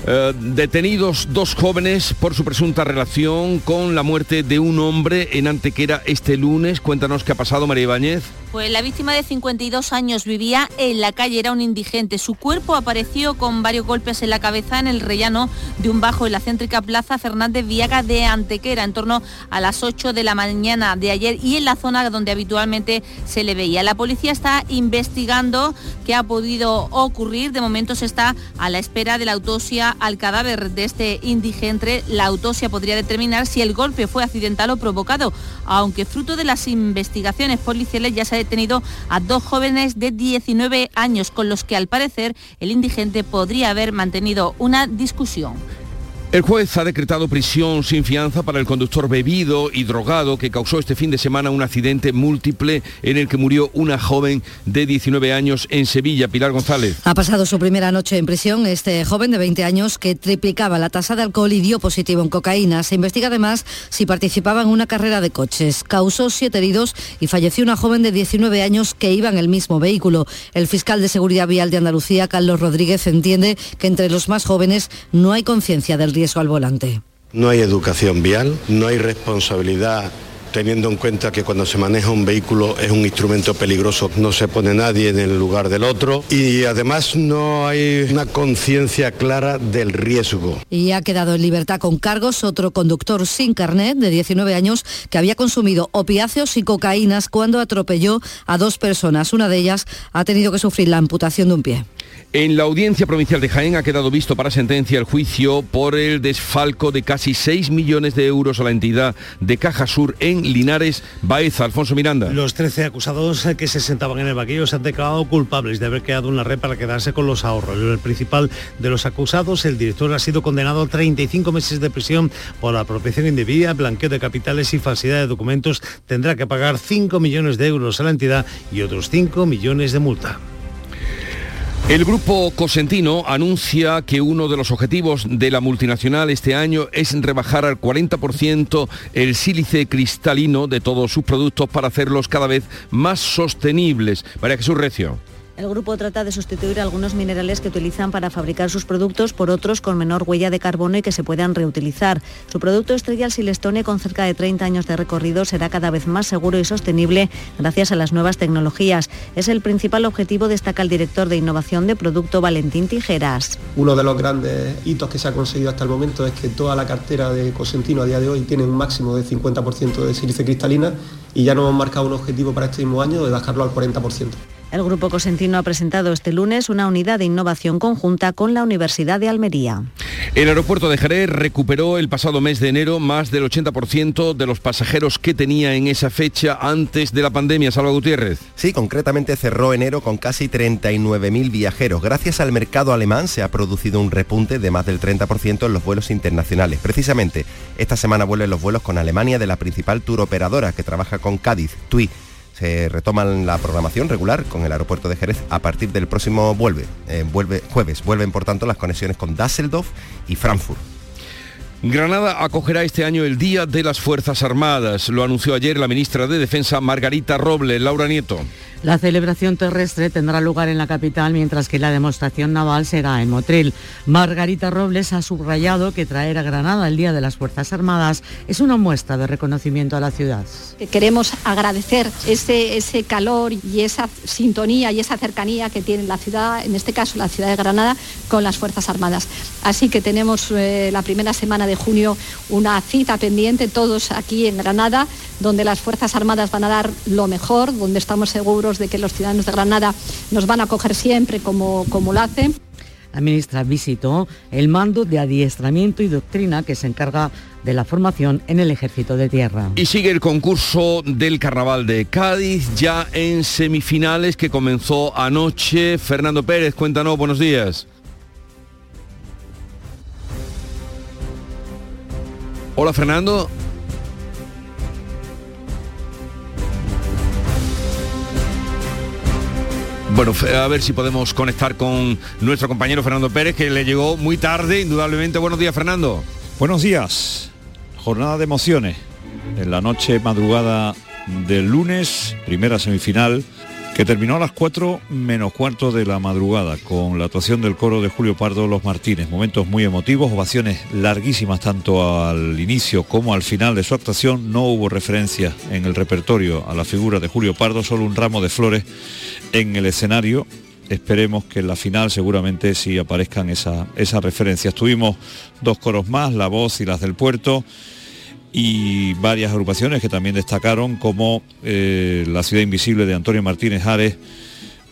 Eh, detenidos dos jóvenes por su presunta relación con la muerte de un hombre en Antequera este lunes. Cuéntanos qué ha pasado, María Ibáñez. Pues la víctima de 52 años vivía en la calle, era un indigente. Su cuerpo apareció con varios golpes en la cabeza en el rellano de un bajo en la céntrica Plaza Fernández Viaga de Antequera, en torno a las 8 de la mañana de ayer y en la zona donde habitualmente se le veía. La policía está investigando qué ha podido ocurrir. De momento se está a la espera de la autopsia al cadáver de este indigente. La autopsia podría determinar si el golpe fue accidental o provocado, aunque fruto de las investigaciones policiales ya se ha detenido a dos jóvenes de 19 años con los que al parecer el indigente podría haber mantenido una discusión. El juez ha decretado prisión sin fianza para el conductor bebido y drogado que causó este fin de semana un accidente múltiple en el que murió una joven de 19 años en Sevilla, Pilar González. Ha pasado su primera noche en prisión este joven de 20 años que triplicaba la tasa de alcohol y dio positivo en cocaína. Se investiga además si participaba en una carrera de coches. Causó siete heridos y falleció una joven de 19 años que iba en el mismo vehículo. El fiscal de Seguridad Vial de Andalucía, Carlos Rodríguez, entiende que entre los más jóvenes no hay conciencia del riesgo al volante. No hay educación vial, no hay responsabilidad teniendo en cuenta que cuando se maneja un vehículo es un instrumento peligroso, no se pone nadie en el lugar del otro y además no hay una conciencia clara del riesgo. Y ha quedado en libertad con cargos otro conductor sin carnet de 19 años que había consumido opiáceos y cocaínas cuando atropelló a dos personas. Una de ellas ha tenido que sufrir la amputación de un pie. En la Audiencia Provincial de Jaén ha quedado visto para sentencia el juicio por el desfalco de casi 6 millones de euros a la entidad de Caja Sur en Linares, Baeza. Alfonso Miranda. Los 13 acusados que se sentaban en el vaquillo se han declarado culpables de haber creado una red para quedarse con los ahorros. El principal de los acusados, el director, ha sido condenado a 35 meses de prisión por apropiación indebida, blanqueo de capitales y falsidad de documentos. Tendrá que pagar 5 millones de euros a la entidad y otros 5 millones de multa. El grupo Cosentino anuncia que uno de los objetivos de la multinacional este año es rebajar al 40% el sílice cristalino de todos sus productos para hacerlos cada vez más sostenibles. María Jesús Recio. El grupo trata de sustituir algunos minerales que utilizan para fabricar sus productos por otros con menor huella de carbono y que se puedan reutilizar. Su producto estrella, el Silestone, con cerca de 30 años de recorrido, será cada vez más seguro y sostenible gracias a las nuevas tecnologías. Es el principal objetivo, destaca el director de innovación de producto Valentín Tijeras. Uno de los grandes hitos que se ha conseguido hasta el momento es que toda la cartera de Cosentino a día de hoy tiene un máximo de 50% de sílice cristalina y ya nos hemos marcado un objetivo para este mismo año de bajarlo al 40%. El Grupo Cosentino ha presentado este lunes una unidad de innovación conjunta con la Universidad de Almería. El aeropuerto de Jerez recuperó el pasado mes de enero más del 80% de los pasajeros que tenía en esa fecha antes de la pandemia. Salva Gutiérrez. Sí, concretamente cerró enero con casi 39.000 viajeros. Gracias al mercado alemán se ha producido un repunte de más del 30% en los vuelos internacionales. Precisamente, esta semana vuelven los vuelos con Alemania de la principal tour operadora que trabaja con Cádiz, TUI se retoman la programación regular con el aeropuerto de Jerez a partir del próximo vuelve, eh, vuelve jueves. Vuelven por tanto las conexiones con Düsseldorf y Frankfurt. Granada acogerá este año el Día de las Fuerzas Armadas. Lo anunció ayer la ministra de Defensa Margarita Roble. Laura Nieto. La celebración terrestre tendrá lugar en la capital, mientras que la demostración naval será en Motril. Margarita Robles ha subrayado que traer a Granada el Día de las Fuerzas Armadas es una muestra de reconocimiento a la ciudad. Queremos agradecer ese, ese calor y esa sintonía y esa cercanía que tiene la ciudad, en este caso la ciudad de Granada, con las Fuerzas Armadas. Así que tenemos eh, la primera semana de junio una cita pendiente, todos aquí en Granada, donde las Fuerzas Armadas van a dar lo mejor, donde estamos seguros de que los ciudadanos de Granada nos van a acoger siempre como, como lo hacen. La ministra visitó el mando de adiestramiento y doctrina que se encarga de la formación en el ejército de tierra. Y sigue el concurso del carnaval de Cádiz ya en semifinales que comenzó anoche. Fernando Pérez, cuéntanos, buenos días. Hola Fernando. Bueno, a ver si podemos conectar con nuestro compañero Fernando Pérez, que le llegó muy tarde, indudablemente. Buenos días, Fernando. Buenos días. Jornada de emociones. En la noche madrugada del lunes, primera semifinal que terminó a las 4 menos cuarto de la madrugada con la actuación del coro de Julio Pardo Los Martínez. Momentos muy emotivos, ovaciones larguísimas tanto al inicio como al final de su actuación. No hubo referencia en el repertorio a la figura de Julio Pardo, solo un ramo de flores en el escenario. Esperemos que en la final seguramente sí aparezcan esas esa referencias. Tuvimos dos coros más, La Voz y las del Puerto y varias agrupaciones que también destacaron como eh, La Ciudad Invisible de Antonio Martínez Ares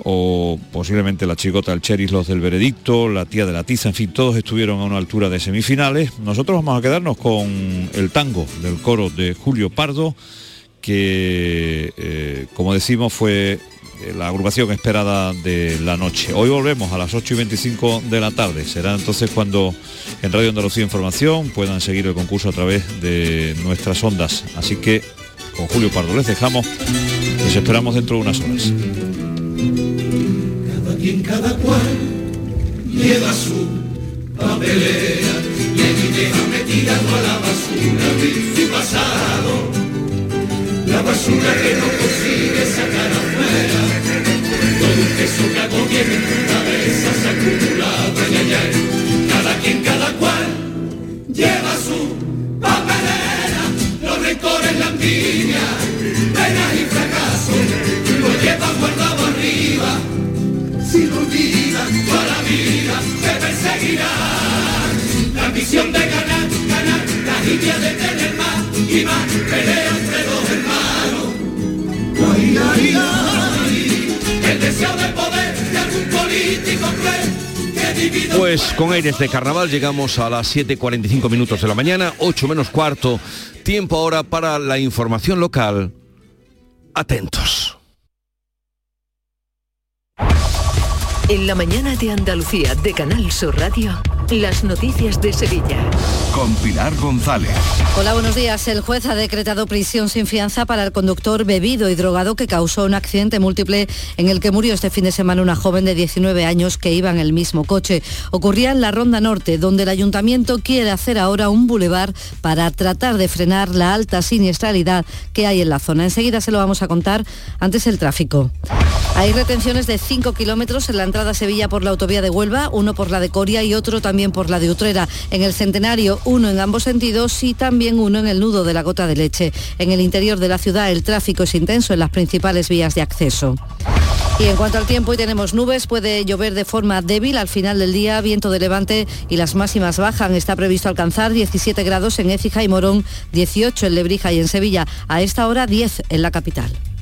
o posiblemente la chigota del Cheris, los del Veredicto, la tía de la Tiza, en fin, todos estuvieron a una altura de semifinales. Nosotros vamos a quedarnos con el tango del coro de Julio Pardo, que, eh, como decimos, fue la agrupación esperada de la noche. Hoy volvemos a las 8 y 25 de la tarde. Será entonces cuando en Radio Andalucía Información puedan seguir el concurso a través de nuestras ondas. Así que con Julio Pardo les dejamos. Les esperamos dentro de unas horas. Cada quien, cada cual lleva su papelera y metida toda la basura. La basura que no consigue sacar afuera. Todo un peso que agobia en tu cabeza se acumula, ay, ay, ay. Cada quien, cada cual lleva su papelera. Los rencores, la envidia, penas y fracasos, lo llevan guardado arriba. Si lo olvidan toda la vida te perseguirán. La ambición de ganar, ganar, la idea de tener más y más, pelea entre dos hermanos. Pues con aires de carnaval llegamos a las 7.45 minutos de la mañana, 8 menos cuarto, tiempo ahora para la información local. Atentos. En la mañana de Andalucía de Canal Sur Radio, las noticias de Sevilla. Con Pilar González. Hola, buenos días. El juez ha decretado prisión sin fianza para el conductor bebido y drogado que causó un accidente múltiple en el que murió este fin de semana una joven de 19 años que iba en el mismo coche. Ocurría en la Ronda Norte, donde el ayuntamiento quiere hacer ahora un bulevar para tratar de frenar la alta siniestralidad que hay en la zona. Enseguida se lo vamos a contar. Antes el tráfico. Hay retenciones de 5 kilómetros en la entrada Sevilla por la autovía de Huelva, uno por la de Coria y otro también por la de Utrera. En el Centenario, uno en ambos sentidos y también uno en el nudo de la gota de leche. En el interior de la ciudad el tráfico es intenso en las principales vías de acceso. Y en cuanto al tiempo, hoy tenemos nubes, puede llover de forma débil al final del día, viento de levante y las máximas bajan. Está previsto alcanzar 17 grados en Écija y Morón, 18 en Lebrija y en Sevilla. A esta hora 10 en la capital.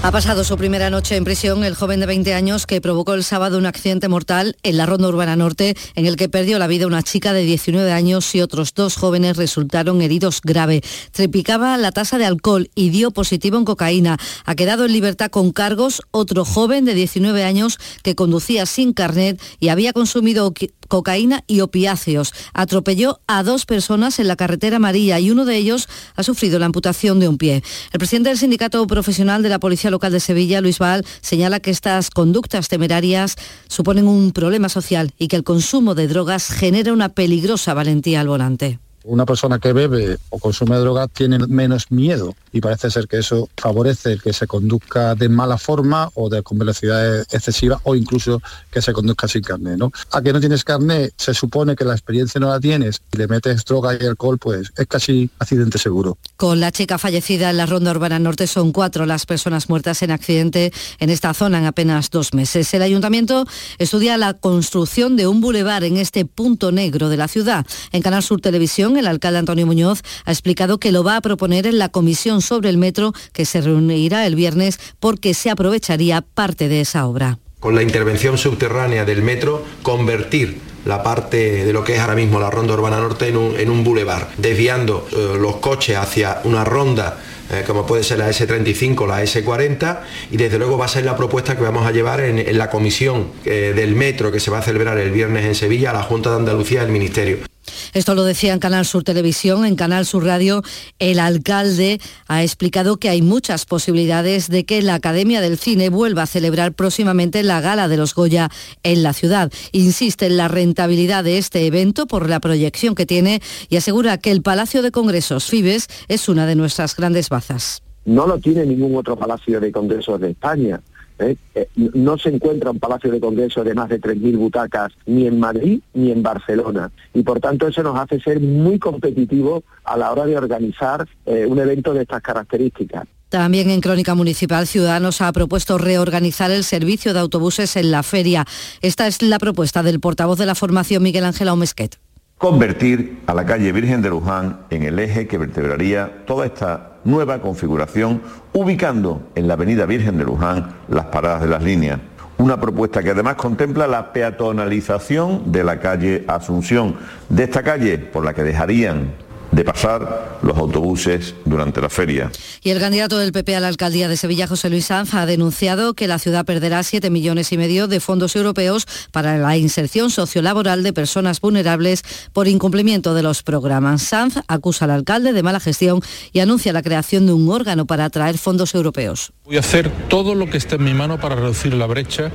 Ha pasado su primera noche en prisión el joven de 20 años que provocó el sábado un accidente mortal en la Ronda Urbana Norte en el que perdió la vida una chica de 19 años y otros dos jóvenes resultaron heridos grave. Triplicaba la tasa de alcohol y dio positivo en cocaína. Ha quedado en libertad con cargos otro joven de 19 años que conducía sin carnet y había consumido cocaína y opiáceos. Atropelló a dos personas en la carretera amarilla y uno de ellos ha sufrido la amputación de un pie. El presidente del Sindicato Profesional de la Policía Local de Sevilla, Luis Val, señala que estas conductas temerarias suponen un problema social y que el consumo de drogas genera una peligrosa valentía al volante. Una persona que bebe o consume drogas tiene menos miedo y parece ser que eso favorece que se conduzca de mala forma o de, con velocidad excesiva o incluso que se conduzca sin carnet. ¿no? A que no tienes carnet, se supone que la experiencia no la tienes y le metes droga y alcohol, pues es casi accidente seguro. Con la chica fallecida en la Ronda Urbana Norte son cuatro las personas muertas en accidente en esta zona en apenas dos meses. El ayuntamiento estudia la construcción de un bulevar en este punto negro de la ciudad. En Canal Sur Televisión, el alcalde Antonio Muñoz ha explicado que lo va a proponer en la comisión sobre el metro que se reunirá el viernes porque se aprovecharía parte de esa obra. Con la intervención subterránea del metro, convertir la parte de lo que es ahora mismo la ronda urbana norte en un, en un bulevar, desviando eh, los coches hacia una ronda eh, como puede ser la S35 la S40 y desde luego va a ser la propuesta que vamos a llevar en, la comisión eh, del metro que se va a celebrar el viernes en Sevilla a la Junta de Andalucía del Ministerio. Esto lo decía en Canal Sur Televisión, en Canal Sur Radio. El alcalde ha explicado que hay muchas posibilidades de que la Academia del Cine vuelva a celebrar próximamente la gala de los Goya en la ciudad. Insiste en la rentabilidad de este evento por la proyección que tiene y asegura que el Palacio de Congresos Fibes es una de nuestras grandes No lo tiene ningún otro palacio de congresos de España. ¿eh? Eh, no se encuentra un palacio de congreso de más de 3.000 butacas ni en Madrid ni en Barcelona. Y por tanto eso nos hace ser muy competitivos a la hora de organizar eh, un evento de estas características. También en Crónica Municipal, Ciudadanos ha propuesto reorganizar el servicio de autobuses en la feria. Esta es la propuesta del portavoz de la formación, Miguel Ángel Aumesquet. Convertir a la calle Virgen de Luján en el eje que vertebraría toda esta nueva configuración, ubicando en la avenida Virgen de Luján las paradas de las líneas. Una propuesta que además contempla la peatonalización de la calle Asunción, de esta calle por la que dejarían de pasar los autobuses durante la feria. Y el candidato del PP a la alcaldía de Sevilla, José Luis Sanz, ha denunciado que la ciudad perderá 7 millones y medio de fondos europeos para la inserción sociolaboral de personas vulnerables por incumplimiento de los programas. Sanz acusa al alcalde de mala gestión y anuncia la creación de un órgano para atraer fondos europeos. Voy a hacer todo lo que esté en mi mano para reducir la brecha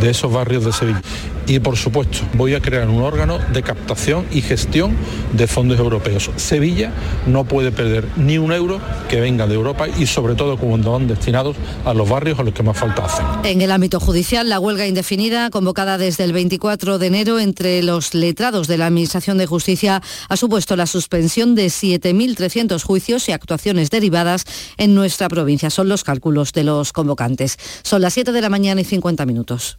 de esos barrios de Sevilla. Y por supuesto, voy a crear un órgano de captación y gestión de fondos europeos. Sevilla no puede perder ni un euro que venga de Europa y sobre todo cuando van destinados a los barrios a los que más falta hacen. En el ámbito judicial, la huelga indefinida convocada desde el 24 de enero entre los letrados de la Administración de Justicia ha supuesto la suspensión de 7.300 juicios y actuaciones derivadas en nuestra provincia. Son los cálculos de los convocantes. Son las 7 de la mañana y 50 minutos.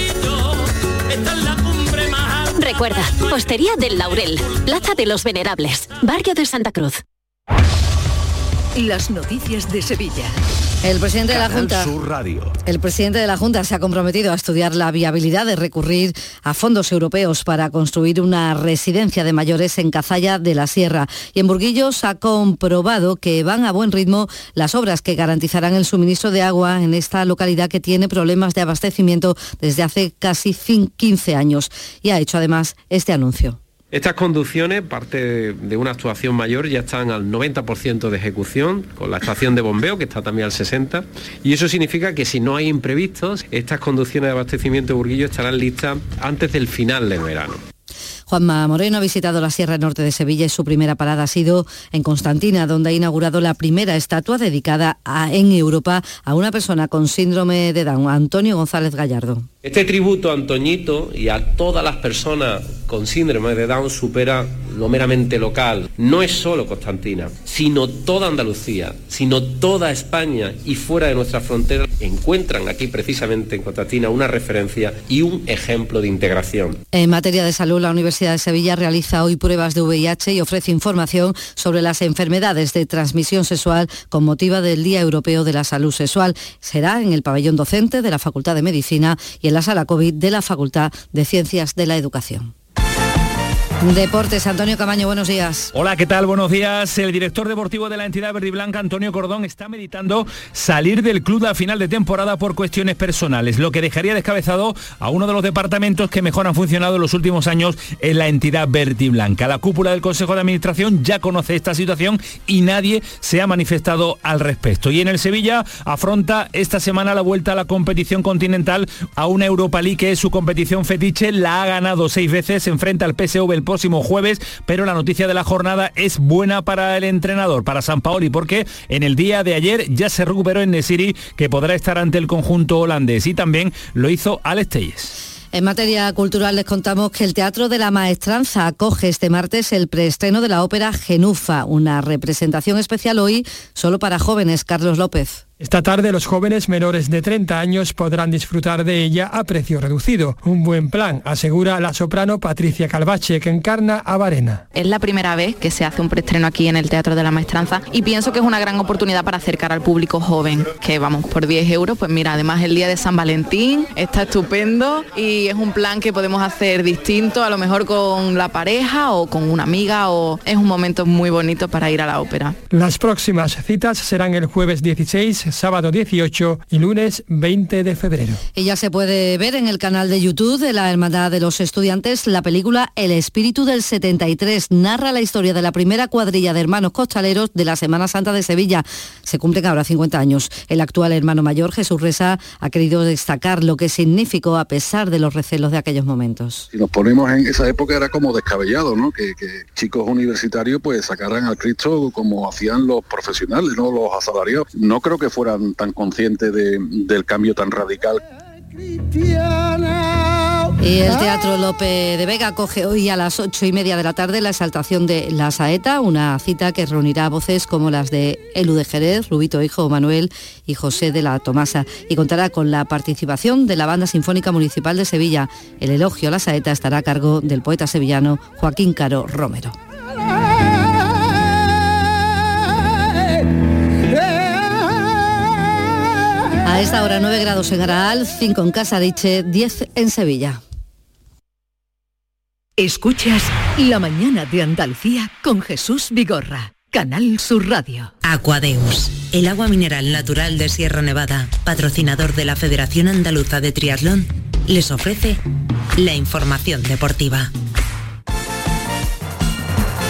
Recuerda, Hostería del Laurel, Plaza de los Venerables, Barrio de Santa Cruz. Las noticias de Sevilla. El presidente de la Junta. Sur Radio. El presidente de la Junta se ha comprometido a estudiar la viabilidad de recurrir a fondos europeos para construir una residencia de mayores en Cazalla de la Sierra. Y en Burguillos ha comprobado que van a buen ritmo las obras que garantizarán el suministro de agua en esta localidad que tiene problemas de abastecimiento desde hace casi fin- 15 años. Y ha hecho además este anuncio. Estas conducciones, parte de una actuación mayor, ya están al 90% de ejecución, con la estación de bombeo, que está también al 60%, y eso significa que si no hay imprevistos, estas conducciones de abastecimiento de Burguillo estarán listas antes del final del verano. Juanma Moreno ha visitado la Sierra Norte de Sevilla y su primera parada ha sido en Constantina, donde ha inaugurado la primera estatua dedicada a- en Europa a una persona con síndrome de Down, Antonio González Gallardo. Este tributo a Antoñito y a todas las personas con síndrome de Down supera lo meramente local. No es solo Constantina, sino toda Andalucía, sino toda España y fuera de nuestras fronteras encuentran aquí precisamente en Constantina una referencia y un ejemplo de integración. En materia de salud, la Universidad de Sevilla realiza hoy pruebas de VIH y ofrece información sobre las enfermedades de transmisión sexual con motivo del Día Europeo de la Salud Sexual. Será en el pabellón docente de la Facultad de Medicina y en la sala COVID de la Facultad de Ciencias de la Educación. Deportes, Antonio Camaño, buenos días. Hola, ¿qué tal? Buenos días. El director deportivo de la entidad verde y blanca, Antonio Cordón, está meditando salir del club a final de temporada por cuestiones personales, lo que dejaría descabezado a uno de los departamentos que mejor han funcionado en los últimos años en la entidad verde y blanca. La cúpula del Consejo de Administración ya conoce esta situación y nadie se ha manifestado al respecto. Y en el Sevilla afronta esta semana la vuelta a la competición continental a una Europa League que es su competición fetiche, la ha ganado seis veces, se enfrenta al PSV el próximo jueves, pero la noticia de la jornada es buena para el entrenador, para San Paoli, porque en el día de ayer ya se recuperó en Nesiri, que podrá estar ante el conjunto holandés, y también lo hizo Alex Telles. En materia cultural les contamos que el Teatro de la Maestranza acoge este martes el preestreno de la ópera Genufa, una representación especial hoy solo para jóvenes. Carlos López. Esta tarde los jóvenes menores de 30 años podrán disfrutar de ella a precio reducido. Un buen plan, asegura la soprano Patricia Calvache, que encarna a Varena. Es la primera vez que se hace un preestreno aquí en el Teatro de la Maestranza y pienso que es una gran oportunidad para acercar al público joven, que vamos por 10 euros, pues mira, además el día de San Valentín está estupendo y es un plan que podemos hacer distinto, a lo mejor con la pareja o con una amiga o es un momento muy bonito para ir a la ópera. Las próximas citas serán el jueves 16, sábado 18 y lunes 20 de febrero. Y ya se puede ver en el canal de YouTube de la Hermandad de los Estudiantes la película El Espíritu del 73. Narra la historia de la primera cuadrilla de hermanos costaleros de la Semana Santa de Sevilla. Se cumplen ahora 50 años. El actual hermano mayor, Jesús Reza, ha querido destacar lo que significó a pesar de los recelos de aquellos momentos. Si nos ponemos en esa época era como descabellado, ¿no? Que, que chicos universitarios pues sacaran al Cristo como hacían los profesionales, ¿no? Los asalariados. No creo que fuera fueran tan conscientes de, del cambio tan radical. Y el Teatro Lope de Vega coge hoy a las ocho y media de la tarde la exaltación de La Saeta, una cita que reunirá voces como las de Elu de Jerez, Rubito Hijo Manuel y José de la Tomasa y contará con la participación de la Banda Sinfónica Municipal de Sevilla. El elogio a La Saeta estará a cargo del poeta sevillano Joaquín Caro Romero. A esta hora 9 grados en Araal, 5 en Casariche, 10 en Sevilla. Escuchas La mañana de Andalucía con Jesús Vigorra, Canal Sur Radio. Aquadeus, el agua mineral natural de Sierra Nevada, patrocinador de la Federación Andaluza de Triatlón, les ofrece la información deportiva.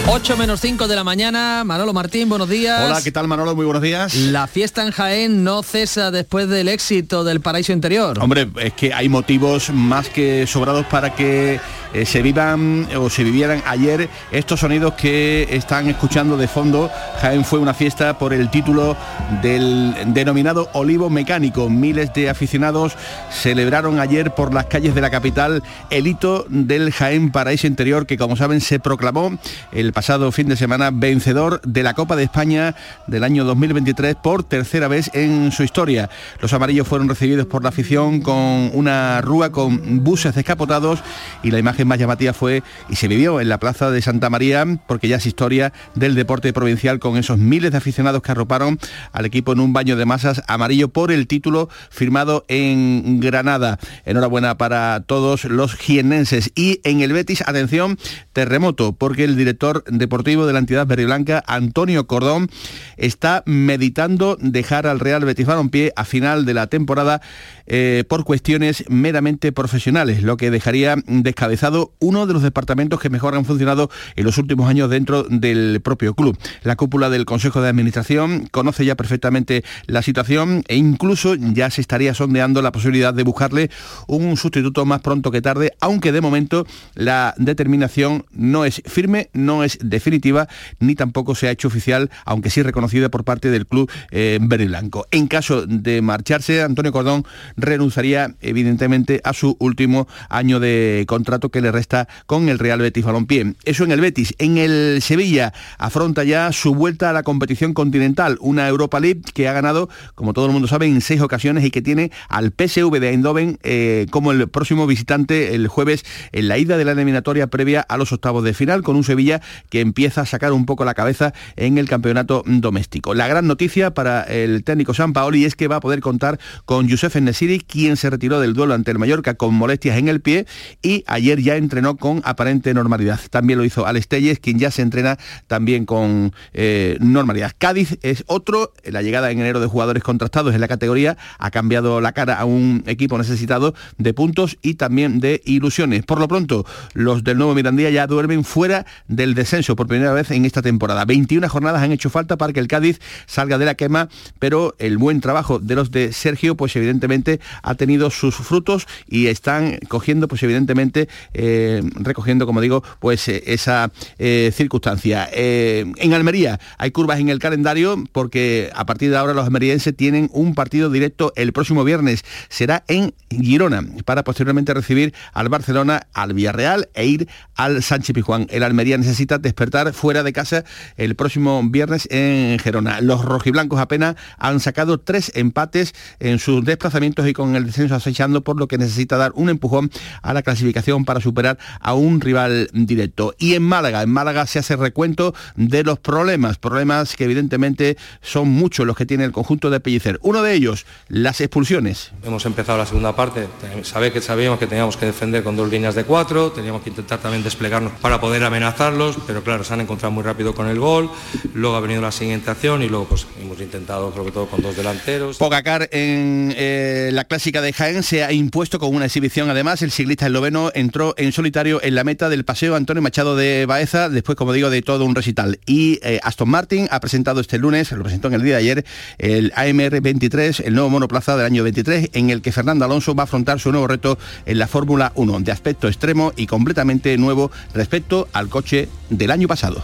8 menos 5 de la mañana, Manolo Martín, buenos días. Hola, ¿qué tal Manolo? Muy buenos días. La fiesta en Jaén no cesa después del éxito del Paraíso Interior. Hombre, es que hay motivos más que sobrados para que eh, se vivan o se vivieran ayer estos sonidos que están escuchando de fondo. Jaén fue una fiesta por el título del denominado Olivo Mecánico. Miles de aficionados celebraron ayer por las calles de la capital el hito del Jaén Paraíso Interior que como saben se proclamó el pasado fin de semana vencedor de la Copa de España del año 2023 por tercera vez en su historia. Los amarillos fueron recibidos por la afición con una rúa con buses descapotados y la imagen más llamativa fue y se vivió en la Plaza de Santa María porque ya es historia del deporte provincial con esos miles de aficionados que arroparon al equipo en un baño de masas amarillo por el título firmado en Granada. Enhorabuena para todos los jienenses y en el Betis, atención, terremoto porque el director deportivo de la entidad verde blanca, Antonio Cordón, está meditando dejar al Real Betis Balompié a final de la temporada eh, por cuestiones meramente profesionales, lo que dejaría descabezado uno de los departamentos que mejor han funcionado en los últimos años dentro del propio club. La cúpula del Consejo de Administración conoce ya perfectamente la situación e incluso ya se estaría sondeando la posibilidad de buscarle un sustituto más pronto que tarde, aunque de momento la determinación no es firme, no es definitiva, ni tampoco se ha hecho oficial, aunque sí reconocida por parte del club eh, blanco. En caso de marcharse, Antonio Cordón renunciaría evidentemente a su último año de contrato que le resta con el Real Betis Balompié. Eso en el Betis. En el Sevilla afronta ya su vuelta a la competición continental, una Europa League que ha ganado, como todo el mundo sabe, en seis ocasiones y que tiene al PSV de Eindhoven eh, como el próximo visitante el jueves en la ida de la eliminatoria previa a los octavos de final, con un Sevilla que empieza a sacar un poco la cabeza en el campeonato doméstico. La gran noticia para el técnico San Paoli es que va a poder contar con Youssef Nesiri, quien se retiró del duelo ante el Mallorca con molestias en el pie y ayer ya entrenó con aparente normalidad. También lo hizo Alex Telles, quien ya se entrena también con eh, normalidad. Cádiz es otro, la llegada en enero de jugadores contrastados en la categoría ha cambiado la cara a un equipo necesitado de puntos y también de ilusiones. Por lo pronto, los del nuevo Mirandía ya duermen fuera del por primera vez en esta temporada. 21 jornadas han hecho falta para que el Cádiz salga de la quema, pero el buen trabajo de los de Sergio, pues evidentemente ha tenido sus frutos y están cogiendo, pues evidentemente, eh, recogiendo, como digo, pues eh, esa eh, circunstancia. en Almería hay curvas en el calendario porque a partir de ahora los almerienses tienen un partido directo el próximo viernes. Será en Girona para posteriormente recibir al Barcelona, al Villarreal e ir al Sánchez Pijuán. El Almería necesita despertar fuera de casa el próximo viernes en Gerona. Los rojiblancos apenas han sacado tres empates en sus desplazamientos y con el descenso acechando, por lo que necesita dar un empujón a la clasificación para superar a un rival directo. Y en Málaga, en Málaga se hace recuento de los problemas, problemas que evidentemente son muchos los que tiene el conjunto de Pellicer. Uno de ellos, las expulsiones. Hemos empezado la segunda parte, sabe que sabíamos que teníamos que defender con dos líneas de cuatro, teníamos que intentar también desplegarnos para poder amenazarlos, pero claro, se han encontrado muy rápido con el gol, luego ha venido la siguiente acción y luego pues hemos intentado sobre todo con dos delanteros. Pogacar en eh, la clásica de Jaén se ha impuesto con una exhibición además, el ciclista esloveno entró en solitario en la meta del paseo Antonio Machado de Baeza, después como digo de todo un recital. Y eh, Aston Martin ha presentado este lunes, lo presentó en el día de ayer, el AMR 23, el nuevo monoplaza del año 23, en el que Fernando Alonso va a afrontar su nuevo reto en la Fórmula 1, de aspecto extremo y completamente nuevo respecto al coche del año pasado.